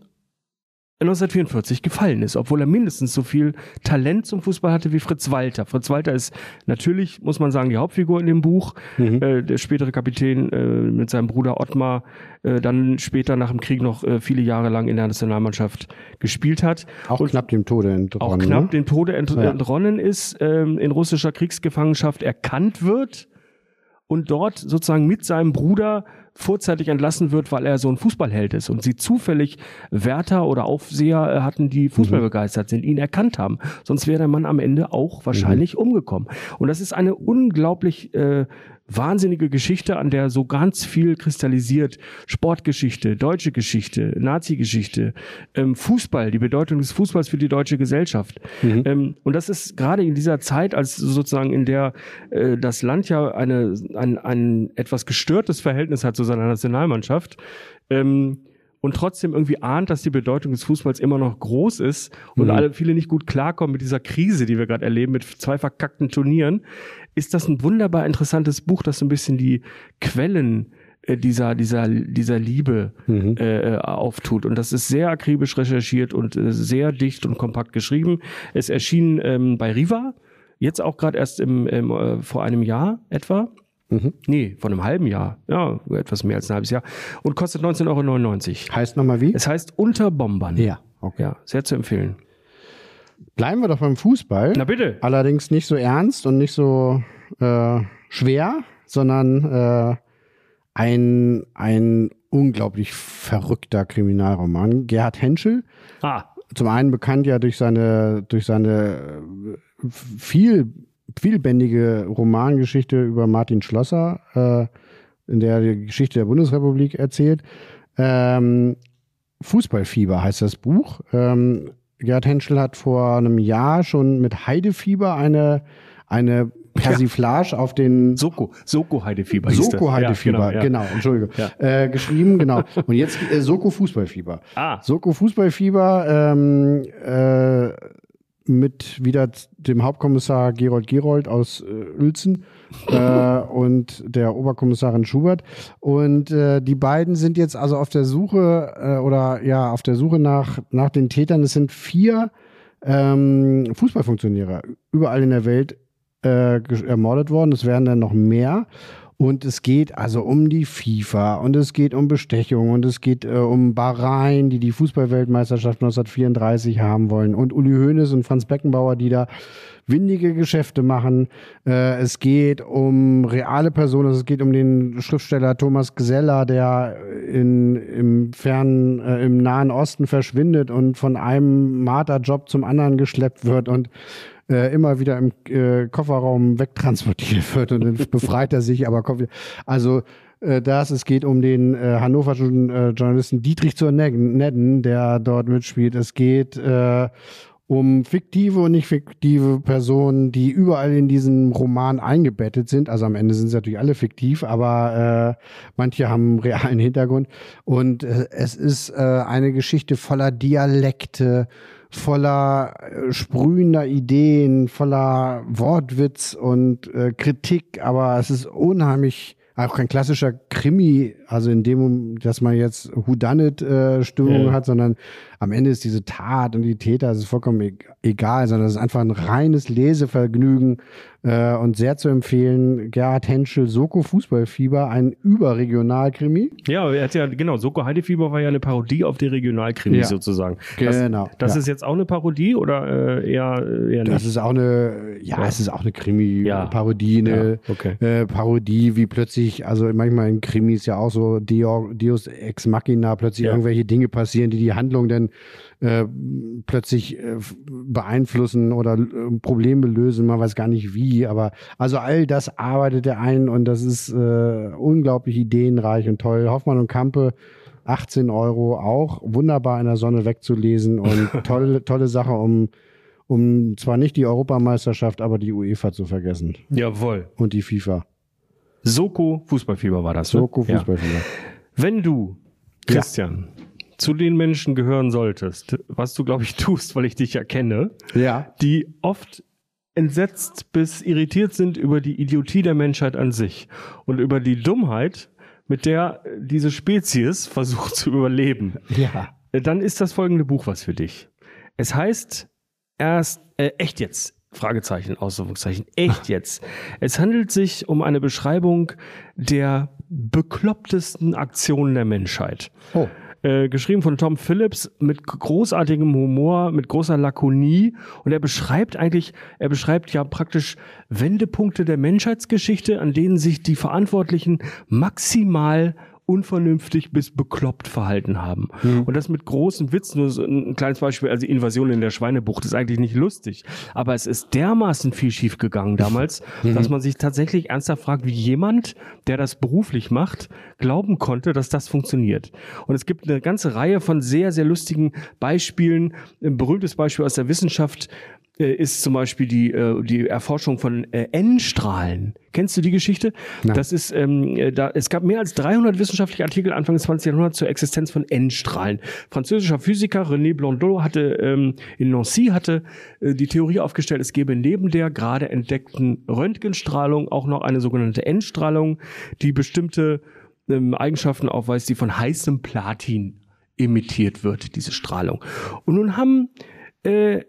[SPEAKER 2] 1944 gefallen ist, obwohl er mindestens so viel Talent zum Fußball hatte wie Fritz Walter. Fritz Walter ist natürlich, muss man sagen, die Hauptfigur in dem Buch. Mhm. Äh, der spätere Kapitän äh, mit seinem Bruder Ottmar, äh, dann später nach dem Krieg noch äh, viele Jahre lang in der Nationalmannschaft gespielt hat.
[SPEAKER 3] Auch Und knapp dem Tode entronnen.
[SPEAKER 2] Auch knapp ne? dem Tode ent ja. entronnen ist, ähm, in russischer Kriegsgefangenschaft erkannt wird und dort sozusagen mit seinem Bruder vorzeitig entlassen wird, weil er so ein Fußballheld ist und sie zufällig Wärter oder Aufseher äh, hatten, die Fußball mhm. begeistert sind, ihn erkannt haben. Sonst wäre der Mann am Ende auch wahrscheinlich mhm. umgekommen. Und das ist eine unglaublich äh, wahnsinnige Geschichte, an der so ganz viel kristallisiert. Sportgeschichte, deutsche Geschichte, Nazi-Geschichte, ähm, Fußball, die Bedeutung des Fußballs für die deutsche Gesellschaft. Mhm. Ähm, und das ist gerade in dieser Zeit, als sozusagen in der äh, das Land ja eine, ein, ein etwas gestörtes Verhältnis hat zu seiner Nationalmannschaft, ähm, und trotzdem irgendwie ahnt, dass die Bedeutung des Fußballs immer noch groß ist und mhm. alle viele nicht gut klarkommen mit dieser Krise, die wir gerade erleben, mit zwei verkackten Turnieren, ist das ein wunderbar interessantes Buch, das so ein bisschen die Quellen äh, dieser, dieser, dieser Liebe mhm. äh, auftut. Und das ist sehr akribisch recherchiert und äh, sehr dicht und kompakt geschrieben. Es erschien ähm, bei Riva, jetzt auch gerade erst im, im äh, vor einem Jahr etwa. Mhm. Nee, vor einem halben Jahr. Ja, etwas mehr als ein halbes Jahr. Und kostet 19,99
[SPEAKER 3] Euro. Heißt nochmal wie?
[SPEAKER 2] Es heißt Unter Bombern.
[SPEAKER 3] Ja, okay.
[SPEAKER 2] Ja, sehr zu empfehlen.
[SPEAKER 3] Bleiben wir doch beim Fußball.
[SPEAKER 2] Na bitte.
[SPEAKER 3] Allerdings nicht so ernst und nicht so äh, schwer, sondern äh, ein, ein unglaublich verrückter Kriminalroman. Gerhard Henschel.
[SPEAKER 2] Ah.
[SPEAKER 3] Zum einen bekannt ja durch seine, durch seine viel, vielbändige Romangeschichte über Martin Schlosser, äh, in der er die Geschichte der Bundesrepublik erzählt. Ähm, Fußballfieber heißt das Buch. Ähm, Gerd Henschel hat vor einem Jahr schon mit Heidefieber eine, eine Persiflage ja. auf den
[SPEAKER 2] Soko, Soko Heidefieber.
[SPEAKER 3] Soko Heidefieber, ja, genau, genau, Entschuldigung. Ja. Äh, geschrieben, genau. Und jetzt äh, Soko Fußballfieber.
[SPEAKER 2] Ah.
[SPEAKER 3] Soko Fußballfieber ähm, äh, mit wieder dem Hauptkommissar Gerold Gerold aus äh, Uelzen äh, und der Oberkommissarin Schubert. Und äh, die beiden sind jetzt also auf der Suche äh, oder ja, auf der Suche nach, nach den Tätern. Es sind vier ähm, Fußballfunktionäre überall in der Welt äh, ermordet worden. Es werden dann noch mehr. Und es geht also um die FIFA und es geht um Bestechung und es geht äh, um Bahrain, die die Fußballweltmeisterschaft 1934 haben wollen und Uli Hoeneß und Franz Beckenbauer, die da windige Geschäfte machen. Äh, es geht um reale Personen, es geht um den Schriftsteller Thomas Gesella, der in, im fernen, äh, im Nahen Osten verschwindet und von einem Marterjob zum anderen geschleppt wird und äh, immer wieder im äh, Kofferraum wegtransportiert wird und dann befreit er sich, aber kommt. Also äh, das, es geht um den äh, hannoverschen äh, Journalisten Dietrich zur Nedden, der dort mitspielt. Es geht äh, um fiktive und nicht fiktive Personen, die überall in diesem Roman eingebettet sind. Also am Ende sind sie natürlich alle fiktiv, aber äh, manche haben realen Hintergrund. Und äh, es ist äh, eine Geschichte voller Dialekte, voller äh, sprühender Ideen, voller Wortwitz und äh, Kritik, aber es ist unheimlich auch kein klassischer Krimi, also in dem, dass man jetzt Whodunit-Stimmung äh, hat, sondern am Ende ist diese Tat und die Täter, es ist vollkommen e-, egal, sondern es ist einfach ein reines Lesevergnügen äh, und sehr zu empfehlen. Gerhard Henschel, Soko Fußballfieber, ein Überregionalkrimi.
[SPEAKER 2] Ja, er hat ja, genau, Soko Heidefieber war ja eine Parodie auf die Regionalkrimi ja, sozusagen.
[SPEAKER 3] Genau.
[SPEAKER 2] Das, das ja. ist jetzt auch eine Parodie oder äh, eher, eher
[SPEAKER 3] nicht? Das ist auch eine, ja, ja. es ist auch eine Krimi-Parodie, eine
[SPEAKER 2] okay.
[SPEAKER 3] äh, Parodie, wie plötzlich, also manchmal in Krimis ja auch so Deus Ex Machina, plötzlich irgendwelche Dinge passieren, die die Handlung dann äh, plötzlich äh, beeinflussen oder äh, Probleme lösen, man weiß gar nicht wie, aber also all das arbeitet er ein und das ist äh, unglaublich ideenreich und toll. Hoffmann und Kampe 18 Euro auch wunderbar in der Sonne wegzulesen und tolle, tolle Sache, um, um zwar nicht die Europameisterschaft, aber die UEFA zu vergessen.
[SPEAKER 2] Jawohl.
[SPEAKER 3] Und die FIFA.
[SPEAKER 2] Soko Fußballfieber war das.
[SPEAKER 3] Ne? Soko Fußballfieber. Ja.
[SPEAKER 2] Wenn du, Christian, ja zu den Menschen gehören solltest, was du, glaube ich, tust, weil ich dich ja kenne,
[SPEAKER 3] ja.
[SPEAKER 2] die oft entsetzt bis irritiert sind über die Idiotie der Menschheit an sich und über die Dummheit, mit der diese Spezies versucht zu überleben.
[SPEAKER 3] Ja.
[SPEAKER 2] Dann ist das folgende Buch was für dich. Es heißt erst, äh, echt jetzt, Fragezeichen, Ausrufungszeichen, echt jetzt. Es handelt sich um eine Beschreibung der beklopptesten Aktionen der Menschheit.
[SPEAKER 3] Oh.
[SPEAKER 2] äh, geschrieben von Tom Phillips mit großartigem Humor, mit großer Lakonie und er beschreibt eigentlich, er beschreibt ja praktisch Wendepunkte der Menschheitsgeschichte, an denen sich die Verantwortlichen maximal unvernünftig bis bekloppt verhalten haben. Mhm. Und das mit großen Witzen. Nur so ein kleines Beispiel, also Invasion in der Schweinebucht ist eigentlich nicht lustig. Aber es ist dermaßen viel schief gegangen damals, mhm. dass man sich tatsächlich ernsthaft fragt, wie jemand, der das beruflich macht, glauben konnte, dass das funktioniert. Und es gibt eine ganze Reihe von sehr, sehr lustigen Beispielen. Ein berühmtes Beispiel aus der Wissenschaft, äh, ist zum Beispiel die, äh, die Erforschung von äh, N-Strahlen. Kennst du die Geschichte? Nein. Das ist, ähm, äh, da, es gab mehr als 300 wissenschaftliche Artikel Anfang des 20. Jahrhunderts zur Existenz von N-Strahlen. Französischer Physiker René Blondeau hatte ähm, in Nancy hatte äh, die Theorie aufgestellt, es gebe neben der gerade entdeckten Röntgenstrahlung auch noch eine sogenannte N-Strahlung, die bestimmte ähm, Eigenschaften aufweist, die von heißem Platin emittiert wird, diese Strahlung. Und nun haben äh,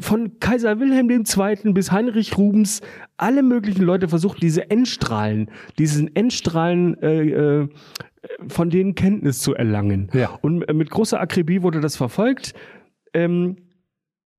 [SPEAKER 2] von Kaiser Wilhelm II. bis Heinrich Rubens alle möglichen Leute versucht, diese Endstrahlen, diesen Endstrahlen äh, äh, von denen Kenntnis zu erlangen. Ja. Und äh, mit großer Akribie wurde das verfolgt. Ähm,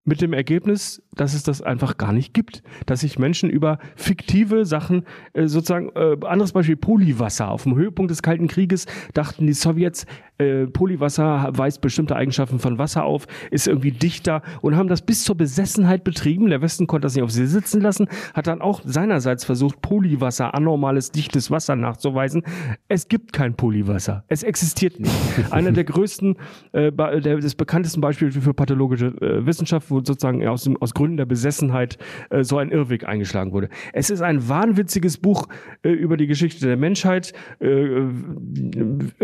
[SPEAKER 2] mit dem Ergebnis, dass es das einfach gar nicht gibt. Dass sich Menschen über fiktive Sachen, äh, sozusagen, äh, anderes Beispiel, Polywasser. Auf dem Höhepunkt des Kalten Krieges dachten die Sowjets, äh, Polywasser weist bestimmte Eigenschaften von Wasser auf, ist irgendwie dichter und haben das bis zur Besessenheit betrieben. Der Westen konnte das nicht auf sie sitzen lassen, hat dann auch seinerseits versucht, Polywasser, anormales, dichtes Wasser nachzuweisen. Es gibt kein Polywasser. Es existiert nicht. Einer der größten, äh, der, des bekanntesten Beispiele für pathologische äh, Wissenschaft, wo sozusagen aus, dem, aus Gründen der Besessenheit äh, so ein Irrweg eingeschlagen wurde. Es ist ein wahnwitziges Buch äh, über die Geschichte der Menschheit. Äh,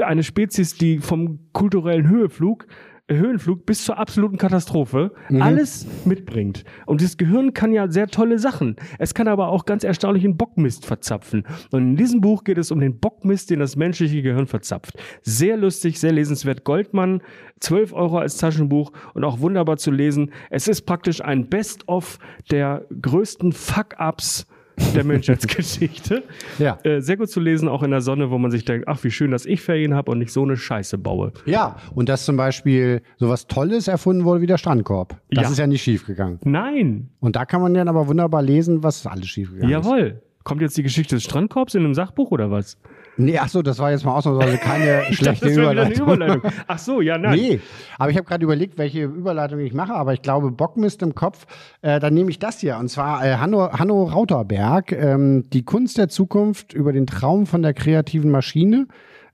[SPEAKER 2] eine Spezies, die vom kulturellen Höheflug Höhenflug bis zur absoluten Katastrophe mhm. alles mitbringt. Und das Gehirn kann ja sehr tolle Sachen. Es kann aber auch ganz erstaunlichen Bockmist verzapfen. Und in diesem Buch geht es um den Bockmist, den das menschliche Gehirn verzapft. Sehr lustig, sehr lesenswert. Goldmann, 12 Euro als Taschenbuch und auch wunderbar zu lesen. Es ist praktisch ein Best-of der größten Fuck-Ups der Menschheitsgeschichte. ja. Äh, sehr gut zu lesen, auch in der Sonne, wo man sich denkt, ach, wie schön, dass ich Ferien habe und nicht so eine Scheiße baue.
[SPEAKER 3] Ja, und dass zum Beispiel sowas Tolles erfunden wurde wie der Strandkorb. Das ja. ist ja nicht schiefgegangen.
[SPEAKER 2] Nein.
[SPEAKER 3] Und da kann man dann aber wunderbar lesen, was alles schiefgegangen
[SPEAKER 2] Jawohl. ist. Jawohl. Kommt jetzt die Geschichte des Strandkorbs in einem Sachbuch oder was?
[SPEAKER 3] Nee, ach so, das war jetzt mal ausnahmsweise keine schlechte dachte, Überleitung. Überleitung.
[SPEAKER 2] Ach so, ja, nein. Nee,
[SPEAKER 3] aber ich habe gerade überlegt, welche Überleitung ich mache, aber ich glaube, Bockmist im Kopf, äh, dann nehme ich das hier. Und zwar äh, Hanno, Hanno Rauterberg, ähm, die Kunst der Zukunft über den Traum von der kreativen Maschine.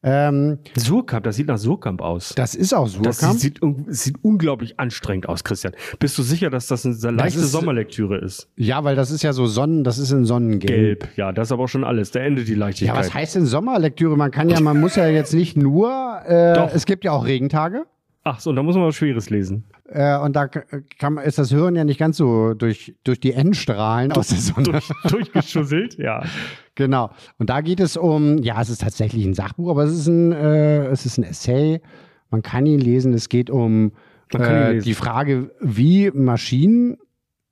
[SPEAKER 2] Ähm, Surkamp, das sieht nach Surkamp aus.
[SPEAKER 3] Das ist auch Surkamp.
[SPEAKER 2] Das sieht, sieht unglaublich anstrengend aus, Christian. Bist du sicher, dass das eine leichte ist, Sommerlektüre ist?
[SPEAKER 3] Ja, weil das ist ja so Sonnen, das ist in Sonnengelb. Gelb,
[SPEAKER 2] ja, das ist aber auch schon alles. Da endet die Leichtigkeit.
[SPEAKER 3] Ja, was heißt denn Sommerlektüre? Man kann ja, man muss ja jetzt nicht nur, äh, Doch. es gibt ja auch Regentage.
[SPEAKER 2] Ach so, da muss man was Schweres lesen.
[SPEAKER 3] Äh, und da kann, ist das Hirn ja nicht ganz so durch, durch die Endstrahlen aus der Sonne.
[SPEAKER 2] Durch, durchgeschusselt, ja.
[SPEAKER 3] Genau. Und da geht es um, ja, es ist tatsächlich ein Sachbuch, aber es ist ein, äh, es ist ein Essay. Man kann ihn lesen. Es geht um äh, die Frage, wie Maschinen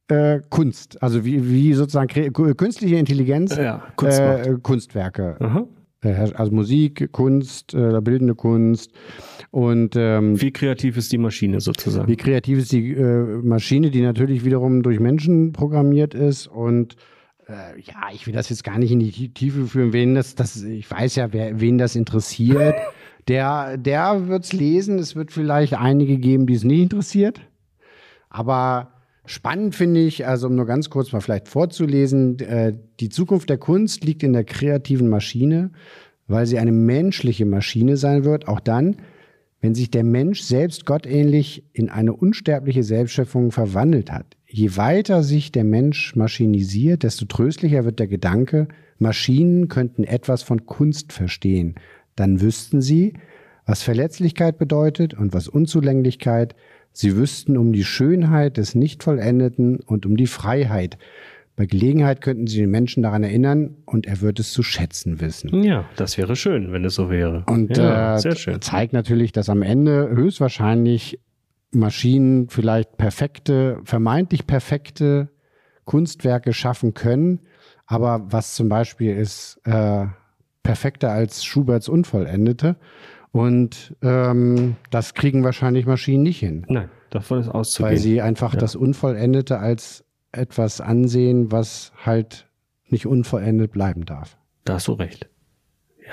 [SPEAKER 3] äh, Kunst, also wie, wie sozusagen künstliche Intelligenz ja, äh, Kunstwerke, äh, also Musik, Kunst, äh, bildende Kunst und ähm,
[SPEAKER 2] wie kreativ ist die Maschine sozusagen?
[SPEAKER 3] Wie kreativ ist die Maschine, die natürlich wiederum durch Menschen programmiert ist und äh, ja, ich will das jetzt gar nicht in die Tiefe führen, wen das, das ich weiß ja, wer, wen das interessiert. Der, der wird's lesen. Es wird vielleicht einige geben, die es nicht interessiert. Aber spannend finde ich, also um nur ganz kurz mal vielleicht vorzulesen, äh, die Zukunft der Kunst liegt in der kreativen Maschine, weil sie eine menschliche Maschine sein wird, auch dann, wenn sich der Mensch selbst gottähnlich in eine unsterbliche Selbstschöpfung verwandelt hat. Je weiter sich der Mensch maschinisiert, desto tröstlicher wird der Gedanke, Maschinen könnten etwas von Kunst verstehen. Dann wüssten sie, was Verletzlichkeit bedeutet und was Unzulänglichkeit. Sie wüssten um die Schönheit des Nichtvollendeten und um die Freiheit. Bei Gelegenheit könnten Sie den Menschen daran erinnern und er wird es zu schätzen wissen.
[SPEAKER 2] Ja, das wäre schön, wenn es so wäre.
[SPEAKER 3] Und ja, äh, zeigt natürlich, dass am Ende höchstwahrscheinlich Maschinen vielleicht perfekte, vermeintlich perfekte Kunstwerke schaffen können. Aber was zum Beispiel ist äh, perfekter als Schuberts Unvollendete. Und ähm, das kriegen wahrscheinlich Maschinen nicht hin.
[SPEAKER 2] Nein, davon ist auszugehen.
[SPEAKER 3] Weil sie einfach ja. das Unvollendete als etwas ansehen, was halt nicht unvollendet bleiben darf.
[SPEAKER 2] Da hast du recht.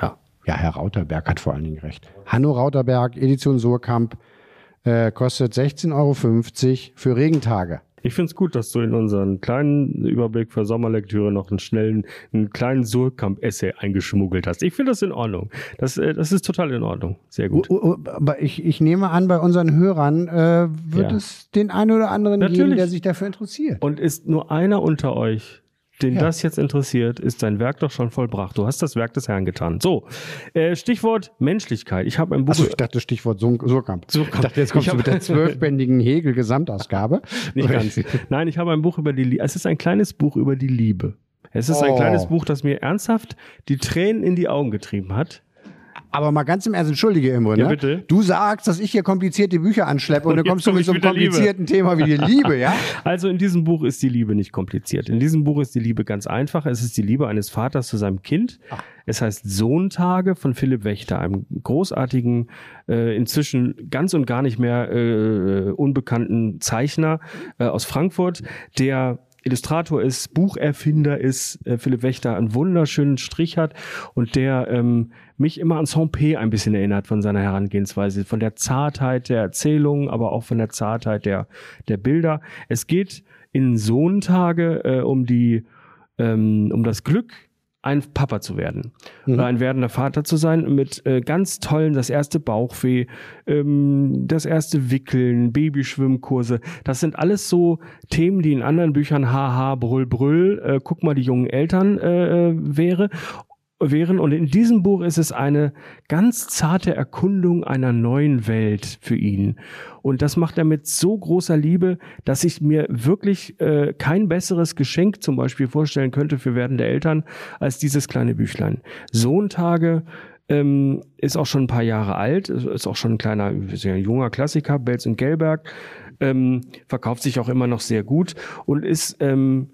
[SPEAKER 2] Ja.
[SPEAKER 3] Ja, Herr Rauterberg hat vor allen Dingen recht. Hanno Rauterberg, Edition Surkamp, äh, kostet 16,50 Euro für Regentage.
[SPEAKER 2] Ich finde es gut, dass du in unseren kleinen Überblick für Sommerlektüre noch einen schnellen, einen kleinen Surkamp-Essay eingeschmuggelt hast. Ich finde das in Ordnung. Das, äh, das ist total in Ordnung. Sehr gut.
[SPEAKER 3] Oh, oh, aber ich, ich nehme an, bei unseren Hörern äh, wird ja. es den einen oder anderen Natürlich. geben, der sich dafür interessiert.
[SPEAKER 2] Und ist nur einer unter euch, den ja. das jetzt interessiert, ist dein Werk doch schon vollbracht. Du hast das Werk des Herrn getan. So, äh, Stichwort Menschlichkeit. Ich habe ein Buch.
[SPEAKER 3] Achso, ich dachte Stichwort Surkamp. Surkamp. Ich dachte, jetzt kommst ich du mit der zwölfbändigen Hegel-Gesamtausgabe.
[SPEAKER 2] Nicht ganz. Nein, ich habe ein Buch über die Liebe. Es ist ein kleines Buch über die Liebe. Es ist oh. ein kleines Buch, das mir ernsthaft die Tränen in die Augen getrieben hat.
[SPEAKER 3] Aber mal ganz im Ernst, entschuldige Imre, ne? Ja, bitte. Du sagst, dass ich hier komplizierte Bücher anschleppe und, und dann kommst du mit so einem komplizierten Liebe. Thema wie die Liebe, ja?
[SPEAKER 2] Also in diesem Buch ist die Liebe nicht kompliziert. In diesem Buch ist die Liebe ganz einfach. Es ist die Liebe eines Vaters zu seinem Kind. Ach. Es heißt Sohntage von Philipp Wächter, einem großartigen, äh, inzwischen ganz und gar nicht mehr äh, unbekannten Zeichner äh, aus Frankfurt, der Illustrator ist, Bucherfinder ist, äh, Philipp Wächter einen wunderschönen Strich hat und der ähm, mich immer an Saint-Pé ein bisschen erinnert von seiner Herangehensweise, von der Zartheit der Erzählungen, aber auch von der Zartheit der, der Bilder. Es geht in Sohntage äh, um die, ähm, um das Glück, ein Papa zu werden mhm. oder ein werdender Vater zu sein mit äh, ganz tollen, das erste Bauchweh, ähm, das erste Wickeln, Babyschwimmkurse. Das sind alles so Themen, die in anderen Büchern haha, brüll, brüll, äh, guck mal die jungen Eltern äh, äh wäre wären. Und in diesem Buch ist es eine ganz zarte Erkundung einer neuen Welt für ihn. Und das macht er mit so großer Liebe, dass ich mir wirklich äh, kein besseres Geschenk zum Beispiel vorstellen könnte für werdende Eltern als dieses kleine Büchlein. Sohntage ähm, ist auch schon ein paar Jahre alt, ist auch schon ein kleiner, ein junger Klassiker, Belz und Gelberg, ähm, verkauft sich auch immer noch sehr gut und ist ähm,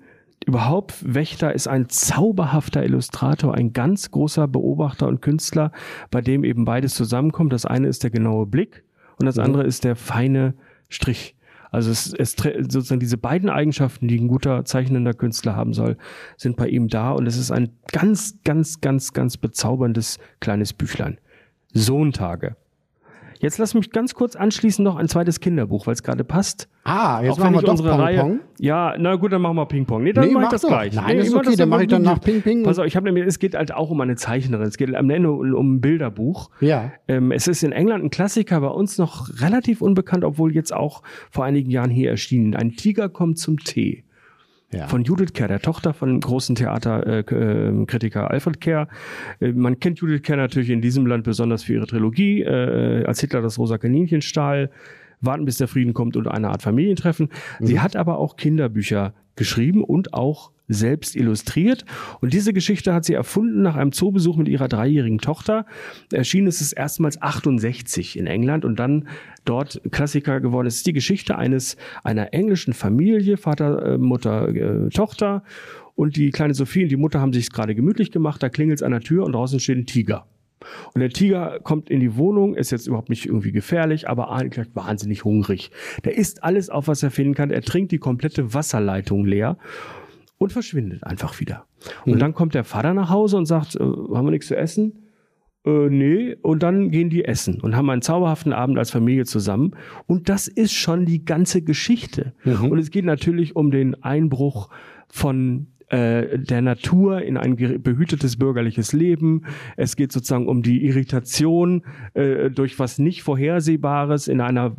[SPEAKER 2] überhaupt, Wächter ist ein zauberhafter Illustrator, ein ganz großer Beobachter und Künstler, bei dem eben beides zusammenkommt. Das eine ist der genaue Blick und das mhm. andere ist der feine Strich. Also es, es sozusagen diese beiden Eigenschaften, die ein guter zeichnender Künstler haben soll, sind bei ihm da und es ist ein ganz, ganz, ganz, ganz bezauberndes kleines Büchlein. Sohntage. Jetzt lass mich ganz kurz anschließen noch ein zweites Kinderbuch, weil es gerade passt.
[SPEAKER 3] Ah, jetzt Auch machen wir doch unsere Pong Reihe, Pong.
[SPEAKER 2] Ja, na gut, dann machen wir Ping Pong. Nee, dann nee, mache ich das doch. gleich.
[SPEAKER 3] Nein, nee, ist okay, dann mache ich dann nach Ping Ping.
[SPEAKER 2] Pass auf, ich habe nämlich, es geht halt auch um eine Zeichnerin. Es geht am Ende um, um ein Bilderbuch.
[SPEAKER 3] Ja.
[SPEAKER 2] Ähm, es ist in England ein Klassiker, bei uns noch relativ unbekannt, obwohl jetzt auch vor einigen Jahren hier erschienen. Ein Tiger kommt zum Tee ja. von Judith Kerr, der Tochter von dem großen Theaterkritiker äh, Alfred Kerr. Äh, man kennt Judith Kerr natürlich in diesem Land besonders für ihre Trilogie, äh, als Hitler das rosa Kaninchen stahl, Warten bis der Frieden kommt und eine Art Familientreffen. Mhm. Sie hat aber auch Kinderbücher geschrieben und auch selbst illustriert. Und diese Geschichte hat sie erfunden nach einem Zoobesuch mit ihrer dreijährigen Tochter. Erschienen ist es erstmals 68 in England und dann dort Klassiker geworden. Es ist die Geschichte eines einer englischen Familie, Vater, äh, Mutter, äh, Tochter. Und die kleine Sophie und die Mutter haben sich gerade gemütlich gemacht. Da klingelt es an der Tür und draußen steht ein Tiger. Und der Tiger kommt in die Wohnung, ist jetzt überhaupt nicht irgendwie gefährlich, aber eigentlich wahnsinnig hungrig. Der isst alles auf, was er finden kann. Er trinkt die komplette Wasserleitung leer und verschwindet einfach wieder. Und mhm. dann kommt der Vater nach Hause und sagt, äh, haben wir nichts zu essen? Äh, nee, und dann gehen die essen und haben einen zauberhaften Abend als Familie zusammen. Und das ist schon die ganze Geschichte. Mhm. Und es geht natürlich um den Einbruch von äh, der Natur in ein behütetes bürgerliches Leben. Es geht sozusagen um die Irritation äh, durch was nicht Vorhersehbares in einer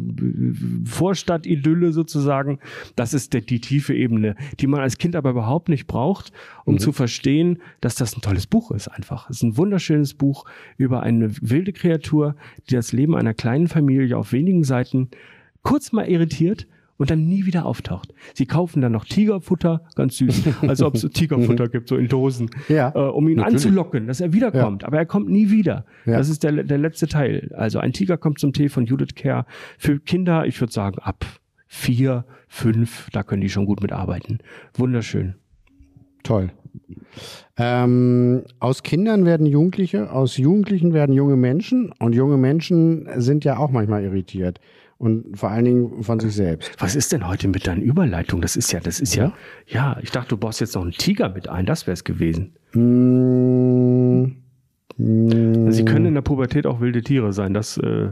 [SPEAKER 2] Vorstadtidylle sozusagen. Das ist der, die tiefe Ebene, die man als Kind aber überhaupt nicht braucht, um mhm. zu verstehen, dass das ein tolles Buch ist einfach. Es ist ein wunderschönes Buch über eine wilde Kreatur, die das Leben einer kleinen Familie auf wenigen Seiten kurz mal irritiert, und dann nie wieder auftaucht. Sie kaufen dann noch Tigerfutter, ganz süß, als ob es Tigerfutter gibt, so in Dosen,
[SPEAKER 3] ja,
[SPEAKER 2] äh, um ihn natürlich. anzulocken, dass er wiederkommt. Ja. Aber er kommt nie wieder. Ja. Das ist der, der letzte Teil. Also ein Tiger kommt zum Tee von Judith Kerr. Für Kinder, ich würde sagen, ab vier, fünf, da können die schon gut mitarbeiten. Wunderschön.
[SPEAKER 3] Toll. Ähm, aus Kindern werden Jugendliche, aus Jugendlichen werden junge Menschen und junge Menschen sind ja auch manchmal irritiert und vor allen Dingen von sich selbst.
[SPEAKER 2] Was ist denn heute mit deinen Überleitungen? Das ist ja, das ist ja, ja, ich dachte, du baust jetzt noch einen Tiger mit ein, das wäre es gewesen.
[SPEAKER 3] Mm, mm,
[SPEAKER 2] Sie können in der Pubertät auch wilde Tiere sein, das, äh,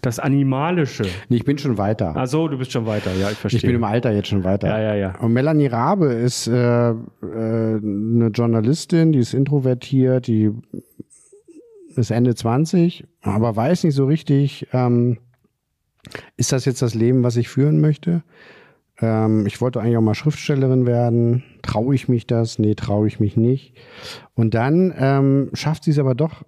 [SPEAKER 2] das Animalische.
[SPEAKER 3] nee, ich bin schon weiter.
[SPEAKER 2] Ach so, du bist schon weiter, ja, ich verstehe.
[SPEAKER 3] Ich bin im Alter jetzt schon weiter.
[SPEAKER 2] ja, ja, ja.
[SPEAKER 3] Und Melanie Rabe ist äh, äh, eine Journalistin, die ist introvertiert, die ist Ende 20, aber weiß nicht so richtig, ähm, ist das jetzt das Leben, was ich führen möchte? Ähm, ich wollte eigentlich auch mal Schriftstellerin werden. Traue ich mich das? Nee, traue ich mich nicht. Und dann ähm, schafft sie es aber doch,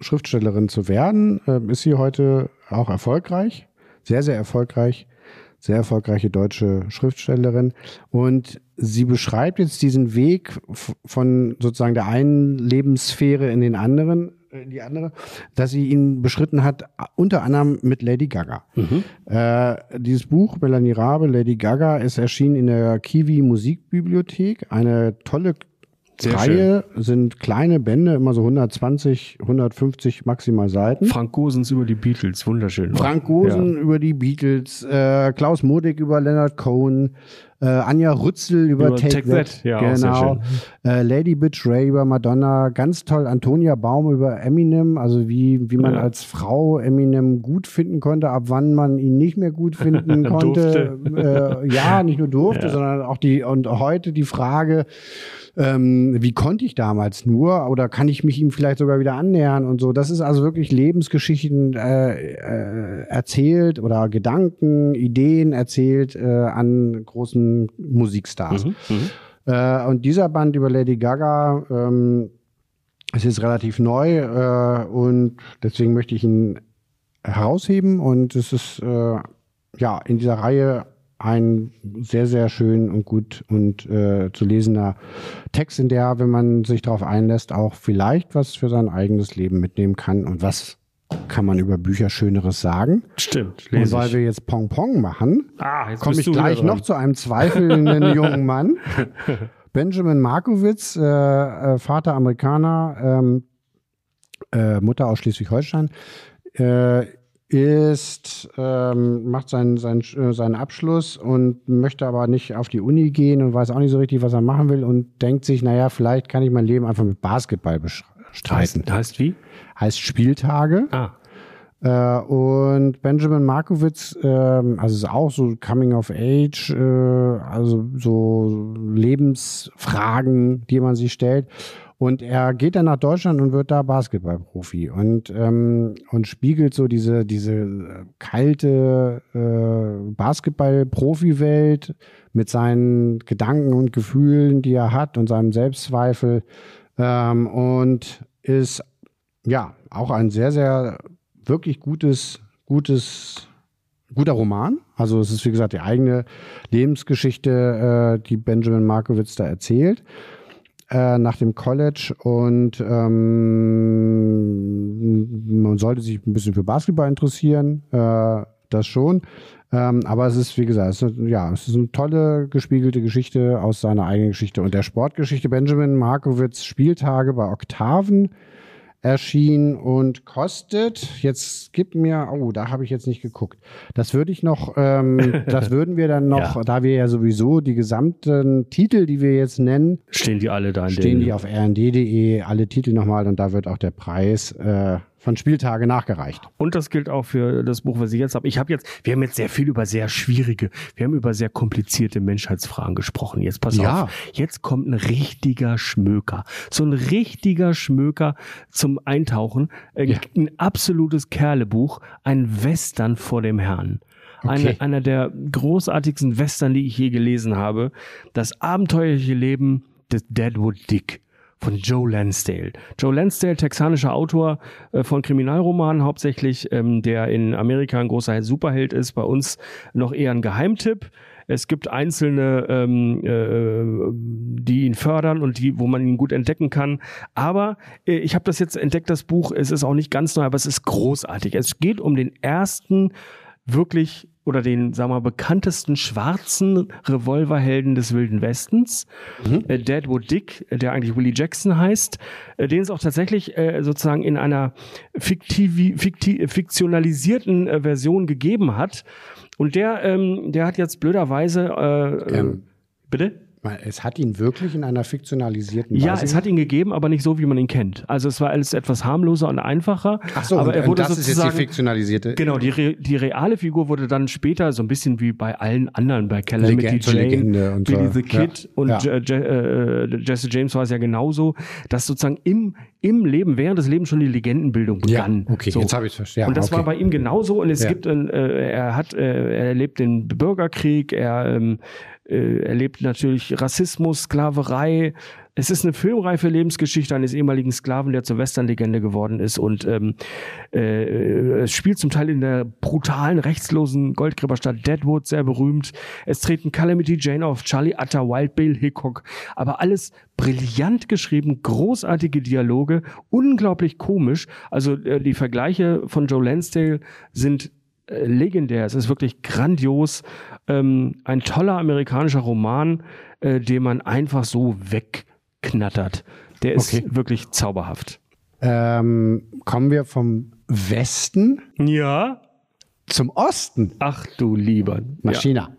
[SPEAKER 3] Schriftstellerin zu werden. Ähm, ist sie heute auch erfolgreich. Sehr, sehr erfolgreich. Sehr erfolgreiche deutsche Schriftstellerin. Und sie beschreibt jetzt diesen Weg von sozusagen der einen Lebenssphäre in den anderen, in die andere, dass sie ihn beschritten hat, unter anderem mit Lady Gaga. Äh, dieses Buch, Melanie Rabe, Lady Gaga, ist erschienen in der Kiwi Musikbibliothek. Eine tolle
[SPEAKER 2] Sehr
[SPEAKER 3] Reihe, sind kleine Bände, immer so 120, 150 maximal Seiten.
[SPEAKER 2] Frank Gosens über die Beatles, wunderschön.
[SPEAKER 3] Frank Gosen über die Beatles, äh, Klaus Modig über Leonard Cohen, äh, Anja Rützel über,
[SPEAKER 2] Über
[SPEAKER 3] Take,
[SPEAKER 2] Take
[SPEAKER 3] That,
[SPEAKER 2] That, ja,
[SPEAKER 3] genau. Äh, Lady Bitch Ray über Madonna, ganz toll. Antonia Baum über Eminem, also wie, wie man
[SPEAKER 2] Ja.
[SPEAKER 3] als Frau Eminem gut finden konnte, ab wann man ihn nicht mehr gut finden konnte. äh, ja, nicht nur durfte,
[SPEAKER 2] Ja.
[SPEAKER 3] sondern auch die, und heute die Frage, ähm, wie konnte ich damals nur oder kann ich mich ihm vielleicht sogar wieder annähern und so. Das ist also wirklich Lebensgeschichten äh, äh, erzählt oder Gedanken, Ideen erzählt äh, an großen Musikstars.
[SPEAKER 2] Mhm, mhm.
[SPEAKER 3] Äh, und dieser Band über Lady Gaga ähm, ist jetzt relativ neu äh, und deswegen möchte ich ihn herausheben und es ist äh, ja in dieser Reihe ein sehr, sehr schön und gut und äh, zu lesender Text, in der, wenn man sich darauf einlässt, auch vielleicht was für sein eigenes Leben mitnehmen kann. Und was kann man über Bücher Schöneres sagen?
[SPEAKER 2] Stimmt,
[SPEAKER 3] Und weil wir jetzt Pong Pong machen,
[SPEAKER 2] Ah,
[SPEAKER 3] komme ich gleich noch zu einem zweifelnden jungen Mann. Benjamin Markowitz, äh, äh, Vater Amerikaner, ähm, äh, Mutter aus Schleswig-Holstein, äh, ist, ähm, macht seinen, seinen, äh, seinen Abschluss und möchte aber nicht auf die Uni gehen und weiß auch nicht so richtig, was er machen will und denkt sich, naja, vielleicht kann ich mein Leben einfach mit Basketball bestreiten.
[SPEAKER 2] heißt, heißt wie?
[SPEAKER 3] Heißt Spieltage.
[SPEAKER 2] Ah,
[SPEAKER 3] Äh, und Benjamin Markowitz, ähm, also ist auch so Coming of Age, äh, also so Lebensfragen, die man sich stellt. Und er geht dann nach Deutschland und wird da Basketballprofi und, ähm, und spiegelt so diese, diese äh, kalte äh, Basketball-Profi-Welt mit seinen Gedanken und Gefühlen, die er hat und seinem Selbstzweifel. Ähm, und ist ja auch ein sehr, sehr wirklich gutes, gutes, guter Roman. Also es ist wie gesagt die eigene Lebensgeschichte, äh, die Benjamin Markowitz da erzählt äh, nach dem College und ähm, man sollte sich ein bisschen für Basketball interessieren, äh, das schon. Ähm, aber es ist, wie gesagt, es ist, ja, es ist eine tolle gespiegelte Geschichte aus seiner eigenen Geschichte und der Sportgeschichte. Benjamin Markowitz Spieltage bei Oktaven erschien und kostet, jetzt gib mir, oh, da habe ich jetzt nicht geguckt. Das würde ich noch, ähm, das würden wir dann noch,
[SPEAKER 2] Ja.
[SPEAKER 3] da wir ja sowieso die gesamten Titel, die wir jetzt nennen,
[SPEAKER 2] stehen die alle da in
[SPEAKER 3] stehen
[SPEAKER 2] den,
[SPEAKER 3] die auf rnd.de, alle Titel nochmal und da wird auch der Preis äh, von Spieltage nachgereicht.
[SPEAKER 2] Und das gilt auch für das Buch, was ich jetzt habe. Ich habe jetzt, wir haben jetzt sehr viel über sehr schwierige, wir haben über sehr komplizierte Menschheitsfragen gesprochen. Jetzt pass
[SPEAKER 3] Ja.
[SPEAKER 2] auf, jetzt kommt ein richtiger Schmöker. So ein richtiger Schmöker zum Eintauchen. Äh,
[SPEAKER 3] Ja.
[SPEAKER 2] Ein absolutes Kerlebuch, ein Western vor dem Herrn.
[SPEAKER 3] Okay.
[SPEAKER 2] Eine, einer der großartigsten Western, die ich je gelesen habe. Das abenteuerliche Leben des Deadwood Dick von Joe Lansdale. Joe Lansdale, texanischer Autor äh, von Kriminalromanen hauptsächlich, ähm, der in Amerika ein großer Superheld ist, bei uns noch eher ein Geheimtipp. Es gibt einzelne, ähm, äh, die ihn fördern und die, wo man ihn gut entdecken kann. Aber äh, ich habe das jetzt entdeckt, das Buch. Es ist auch nicht ganz neu, aber es ist großartig. Es geht um den ersten wirklich oder den, sagen wir mal, bekanntesten schwarzen Revolverhelden des Wilden Westens, mhm. äh, Deadwood Dick, der eigentlich Willie Jackson heißt, äh, den es auch tatsächlich äh, sozusagen in einer fiktiv, fiktiv, fiktionalisierten äh, Version gegeben hat. Und der, ähm, der hat jetzt blöderweise, äh, ähm, bitte?
[SPEAKER 3] Es hat ihn wirklich in einer fiktionalisierten Weise.
[SPEAKER 2] Ja, es hat ihn gegeben, aber nicht so, wie man ihn kennt. Also es war alles etwas harmloser und einfacher.
[SPEAKER 3] Ach so,
[SPEAKER 2] aber
[SPEAKER 3] er wurde das ist jetzt die fiktionalisierte.
[SPEAKER 2] Genau, die, Re die reale Figur wurde dann später so ein bisschen wie bei allen anderen, bei Calamity Legend, Jane,
[SPEAKER 3] und
[SPEAKER 2] Billy so. the Kid ja. und ja. Je, äh, Jesse James war es ja genauso, dass sozusagen im im Leben, während des Lebens schon die Legendenbildung begann.
[SPEAKER 3] Ja, okay,
[SPEAKER 2] so.
[SPEAKER 3] jetzt habe ich es verstanden.
[SPEAKER 2] und das
[SPEAKER 3] okay.
[SPEAKER 2] war bei ihm genauso. Und es gibt, ein, äh, er hat, äh, er erlebt den Bürgerkrieg, er ähm, äh, erlebt natürlich Rassismus, Sklaverei. Es ist eine filmreife Lebensgeschichte eines ehemaligen Sklaven, der zur Westernlegende geworden ist und ähm, äh, es spielt zum Teil in der brutalen, rechtslosen Goldgräberstadt Deadwood, sehr berühmt. Es treten Calamity Jane auf, Charlie Utter, Wild Bill Hickok, aber alles brillant geschrieben, großartige Dialoge, unglaublich komisch. Also äh, die Vergleiche von Joe Lansdale sind äh, legendär. Es ist wirklich grandios. Ähm, ein toller amerikanischer Roman, äh, den man einfach so wegknattert. Der ist okay. wirklich zauberhaft.
[SPEAKER 3] Ähm, kommen wir vom Westen?
[SPEAKER 2] Ja.
[SPEAKER 3] Zum Osten.
[SPEAKER 2] Ach du lieber.
[SPEAKER 3] Nach ja. China.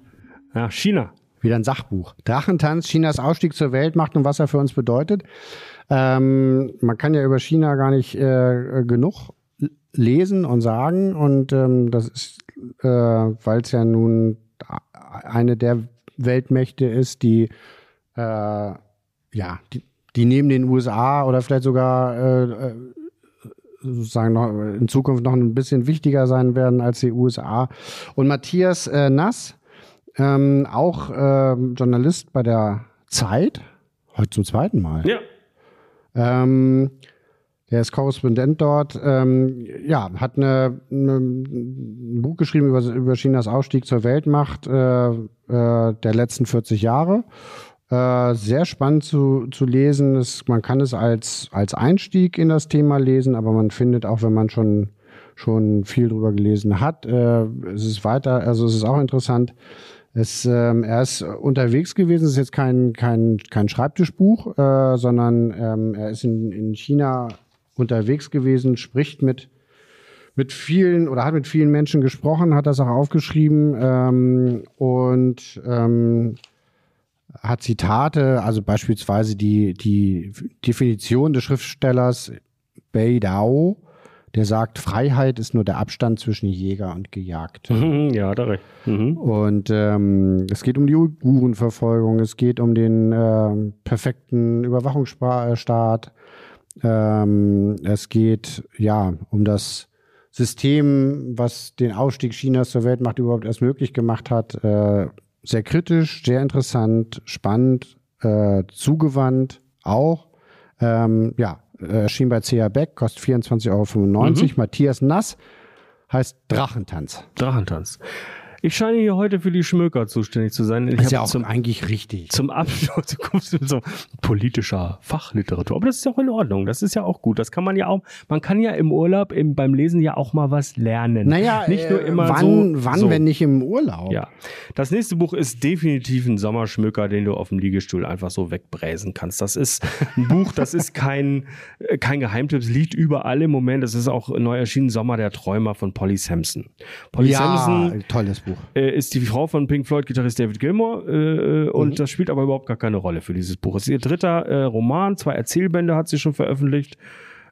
[SPEAKER 2] Ja, China.
[SPEAKER 3] Wieder ein Sachbuch. Drachentanz, Chinas Ausstieg zur Weltmacht und was er für uns bedeutet. Ähm, man kann ja über China gar nicht äh, genug lesen und sagen. Und ähm, das ist, äh, weil es ja nun eine der Weltmächte ist, die äh, ja, die, die neben den USA oder vielleicht sogar äh, äh, sozusagen noch in Zukunft noch ein bisschen wichtiger sein werden als die USA. Und Matthias äh, Nass, ähm, auch äh, Journalist bei der Zeit, heute zum zweiten Mal.
[SPEAKER 2] Ja.
[SPEAKER 3] Ähm, der ist Korrespondent dort. Ähm, ja, hat eine, eine, ein Buch geschrieben über, über Chinas Ausstieg zur Weltmacht äh, äh, der letzten 40 Jahre. Äh, sehr spannend zu, zu lesen. Es, man kann es als, als Einstieg in das Thema lesen, aber man findet auch, wenn man schon, schon viel drüber gelesen hat, äh, es ist weiter, also es ist auch interessant. Es, ähm, er ist unterwegs gewesen, es ist jetzt kein, kein, kein Schreibtischbuch, äh, sondern ähm, er ist in, in China unterwegs gewesen, spricht mit mit vielen oder hat mit vielen Menschen gesprochen, hat das auch aufgeschrieben ähm, und ähm, hat Zitate, also beispielsweise die, die Definition des Schriftstellers Bei Dao, der sagt, Freiheit ist nur der Abstand zwischen Jäger und Gejagt.
[SPEAKER 2] Mhm, ja, da recht.
[SPEAKER 3] Mhm. Und ähm, es geht um die Uigurenverfolgung, es geht um den äh, perfekten Überwachungsstaat, ähm, es geht ja um das System, was den Aufstieg Chinas zur Weltmacht überhaupt erst möglich gemacht hat. Äh, sehr kritisch, sehr interessant, spannend, äh, zugewandt auch. Ähm, ja, erschien bei CA Beck, kostet 24,95 Euro. Mhm. Matthias Nass heißt Drachentanz.
[SPEAKER 2] Drachentanz. Ich scheine hier heute für die Schmöker zuständig zu sein. Ich
[SPEAKER 3] ist ja auch zum, eigentlich richtig.
[SPEAKER 2] Zum Abschluss du kommst mit so politischer Fachliteratur. Aber das ist ja auch in Ordnung. Das ist ja auch gut. Das kann man ja auch, man kann ja im Urlaub im, beim Lesen ja auch mal was lernen.
[SPEAKER 3] Naja, nicht nur äh, immer wann, so, wann, so. wenn nicht im Urlaub?
[SPEAKER 2] Ja. Das nächste Buch ist definitiv ein Sommerschmöker, den du auf dem Liegestuhl einfach so wegbräsen kannst. Das ist ein Buch, das ist kein, äh, kein Geheimtipp. Es liegt überall im Moment. Es ist auch neu erschienen Sommer der Träumer von Polly Sampson.
[SPEAKER 3] Polly ja, Sampson, tolles Buch.
[SPEAKER 2] Äh, ist die Frau von Pink Floyd-Gitarrist David Gilmour äh, und mhm. das spielt aber überhaupt gar keine Rolle für dieses Buch. Es ist ihr dritter äh, Roman, zwei Erzählbände hat sie schon veröffentlicht.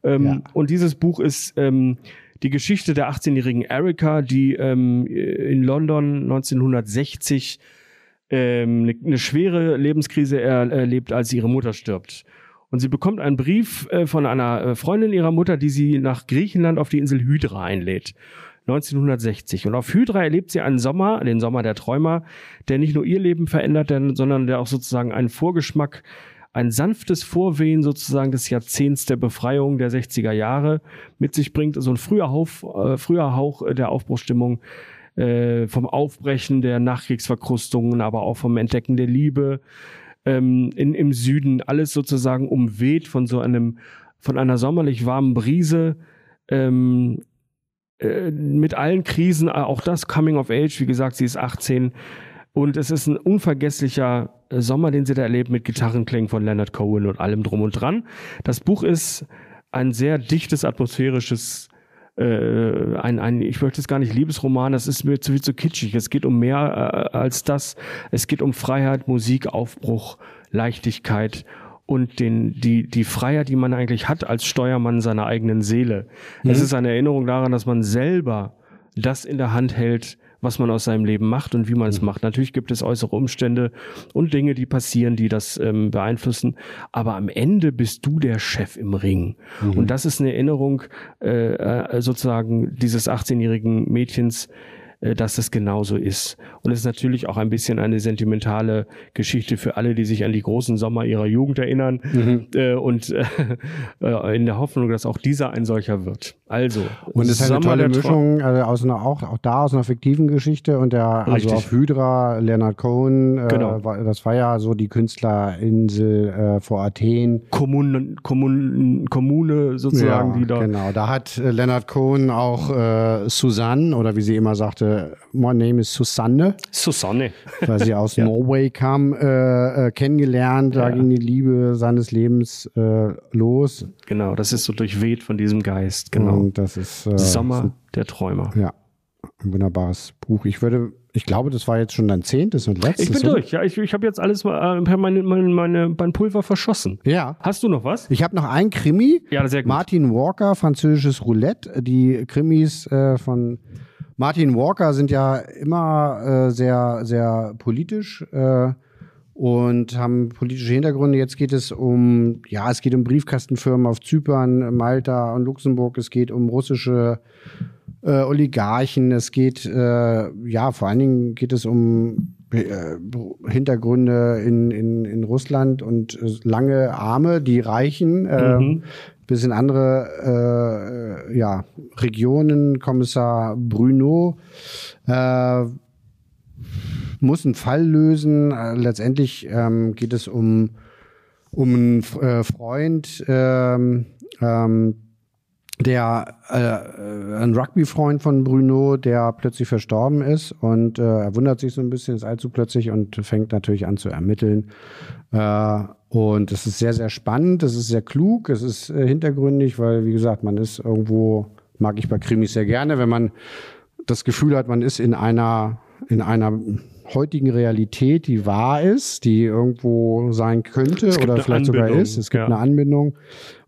[SPEAKER 2] Ähm, ja. Und dieses Buch ist ähm, die Geschichte der 18-jährigen Erika, die ähm, in London 1960 ähm, eine, eine schwere Lebenskrise erlebt, als ihre Mutter stirbt. Und sie bekommt einen Brief äh, von einer äh, Freundin ihrer Mutter, die sie nach Griechenland auf die Insel Hydra einlädt. 1960. Und auf Hydra erlebt sie einen Sommer, den Sommer der Träumer, der nicht nur ihr Leben verändert, sondern der auch sozusagen einen Vorgeschmack, ein sanftes Vorwehen sozusagen des Jahrzehnts der Befreiung der 60er Jahre mit sich bringt. So ein früher, Hauf, äh, früher Hauch der Aufbruchstimmung äh, vom Aufbrechen der Nachkriegsverkrustungen, aber auch vom Entdecken der Liebe ähm, in, im Süden. Alles sozusagen umweht von so einem, von einer sommerlich warmen Brise. Ähm, äh, mit allen Krisen, äh, auch das Coming of Age, wie gesagt, sie ist 18 und es ist ein unvergesslicher äh, Sommer, den sie da erlebt mit Gitarrenklängen von Leonard Cohen und allem drum und dran. Das Buch ist ein sehr dichtes, atmosphärisches äh, ein, ein, ich möchte es gar nicht Liebesroman, das ist mir zu viel zu kitschig. Es geht um mehr äh, als das. Es geht um Freiheit, Musik, Aufbruch, Leichtigkeit und den, die, die Freiheit, die man eigentlich hat als Steuermann seiner eigenen Seele. Mhm. Es ist eine Erinnerung daran, dass man selber das in der Hand hält, was man aus seinem Leben macht und wie man es mhm. macht. Natürlich gibt es äußere Umstände und Dinge, die passieren, die das ähm, beeinflussen. Aber am Ende bist du der Chef im Ring. Mhm. Und das ist eine Erinnerung äh, äh sozusagen dieses 18-jährigen Mädchens, dass das genauso ist. Und es ist natürlich auch ein bisschen eine sentimentale Geschichte für alle, die sich an die großen Sommer ihrer Jugend erinnern mhm. äh, und äh, äh in der Hoffnung, dass auch dieser ein solcher wird. Also
[SPEAKER 3] und es ist eine tolle Mischung also aus einer auch auch da aus einer fiktiven Geschichte und der also Richtig. auf Hydra Leonard Cohen äh, genau. das war ja so die Künstlerinsel äh, vor Athen
[SPEAKER 2] Kommunen Kommunen Kommune sozusagen
[SPEAKER 3] ja,
[SPEAKER 2] die da
[SPEAKER 3] genau da hat Leonard Cohen auch Susanne oder wie sie immer sagte My Name is Susanne.
[SPEAKER 2] Susanne.
[SPEAKER 3] Weil sie aus ja. Norway kam, äh, äh, kennengelernt. Da ja. ging die Liebe seines Lebens äh, los.
[SPEAKER 2] Genau, das ist so durchweht von diesem Geist. Genau.
[SPEAKER 3] Und das ist
[SPEAKER 2] äh, Sommer der Träumer.
[SPEAKER 3] Ja, ein wunderbares Buch. Ich würde ich glaube, das war jetzt schon dein zehntes und letztes.
[SPEAKER 2] Ich bin oder? durch, ja. Ich, ich habe jetzt alles äh, meine, meine, meine, mein Pulver verschossen.
[SPEAKER 3] Ja.
[SPEAKER 2] Hast du noch was?
[SPEAKER 3] Ich habe noch ein Krimi.
[SPEAKER 2] Ja, sehr gut.
[SPEAKER 3] Martin Walker, französisches Roulette. Die Krimis äh, von Martin Walker sind ja immer äh, sehr, sehr politisch äh, und haben politische Hintergründe. Jetzt geht es um, ja, es geht um Briefkastenfirmen auf Zypern, Malta und Luxemburg. Es geht um russische äh, Oligarchen. Es geht, äh, ja, vor allen Dingen geht es um äh, Hintergründe in, in, in Russland und äh, lange Arme, die reichen. Äh, mhm bis in andere äh, ja, Regionen. Kommissar Bruno äh, muss einen Fall lösen. Äh, letztendlich ähm, geht es um, um einen äh, Freund, ähm, ähm, der äh, ein Rugby-Freund von Bruno, der plötzlich verstorben ist und äh, er wundert sich so ein bisschen, ist allzu plötzlich und fängt natürlich an zu ermitteln. Äh, und es ist sehr, sehr spannend, es ist sehr klug, es ist äh, hintergründig, weil, wie gesagt, man ist irgendwo, mag ich bei Krimis sehr gerne, wenn man das Gefühl hat, man ist in einer, in einer heutigen Realität, die wahr ist, die irgendwo sein könnte oder vielleicht sogar ist. Es gibt ja. eine Anbindung.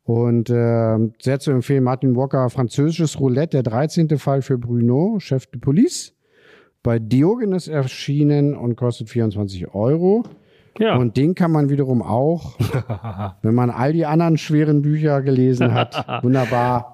[SPEAKER 3] Und äh, sehr zu empfehlen, Martin Walker, französisches Roulette, der 13. Fall für Bruno, Chef de Police. Bei Diogenes erschienen und kostet 24 Euro. Ja. Und den kann man wiederum auch, wenn man all die anderen schweren Bücher gelesen hat, wunderbar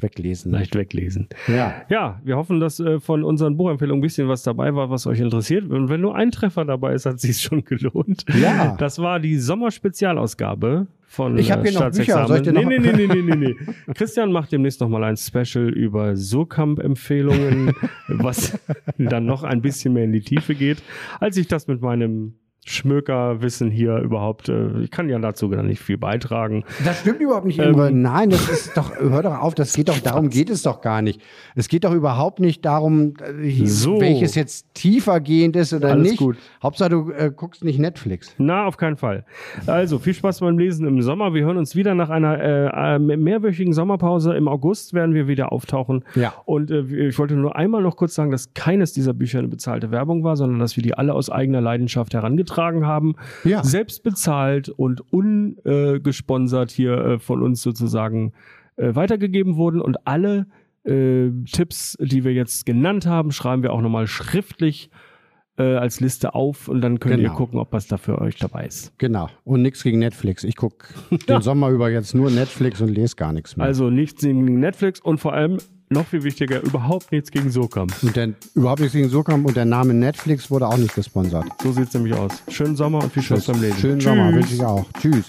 [SPEAKER 3] weglesen.
[SPEAKER 2] Leicht weglesen. Ja. Ja, wir hoffen, dass äh, von unseren Buchempfehlungen ein bisschen was dabei war, was euch interessiert. Und wenn nur ein Treffer dabei ist, hat sich schon gelohnt. Ja. Das war die Sommerspezialausgabe von
[SPEAKER 3] Ich habe hier noch Bücher. Soll ich dir
[SPEAKER 2] nee, nee, nee, nee, nee, nee. Christian macht demnächst noch mal ein Special über Surkamp-Empfehlungen, was dann noch ein bisschen mehr in die Tiefe geht, als ich das mit meinem Schmökerwissen hier überhaupt. Äh, ich kann ja dazu gar nicht viel beitragen.
[SPEAKER 3] Das stimmt überhaupt nicht, Imre. Ähm, Nein, das ist doch, hör doch auf, das geht doch, darum geht es doch gar nicht. Es geht doch überhaupt nicht darum, äh, so. welches jetzt tiefergehend ist oder Alles nicht. Gut. Hauptsache, du äh, guckst nicht Netflix.
[SPEAKER 2] Na, auf keinen Fall. Also, viel Spaß beim Lesen im Sommer. Wir hören uns wieder nach einer äh, äh mehrwöchigen Sommerpause. Im August werden wir wieder auftauchen.
[SPEAKER 3] Ja.
[SPEAKER 2] Und ich wollte nur einmal noch kurz sagen, dass keines dieser Bücher eine bezahlte Werbung war, sondern dass wir die alle aus eigener Leidenschaft herangetragen beigetragen haben, ja. selbst bezahlt und ungesponsert hier äh, von uns sozusagen äh, weitergegeben wurden und alle äh, Tipps, die wir jetzt genannt haben, schreiben wir auch nochmal schriftlich äh, als Liste auf und dann könnt genau. ihr gucken, ob was da für euch dabei ist.
[SPEAKER 3] Genau. Und nichts gegen Netflix. Ich gucke den Sommer über jetzt nur Netflix und lese gar nichts mehr.
[SPEAKER 2] Also nichts gegen Netflix und vor allem noch viel wichtiger, überhaupt nichts gegen Sokam.
[SPEAKER 3] Und der, überhaupt nichts gegen Sokam und der Name Netflix wurde auch nicht gesponsert.
[SPEAKER 2] So sieht es nämlich aus. Schönen Sommer und viel Spaß beim Lesen.
[SPEAKER 3] Schönen Tschüss. Sommer wünsche ich auch. Tschüss.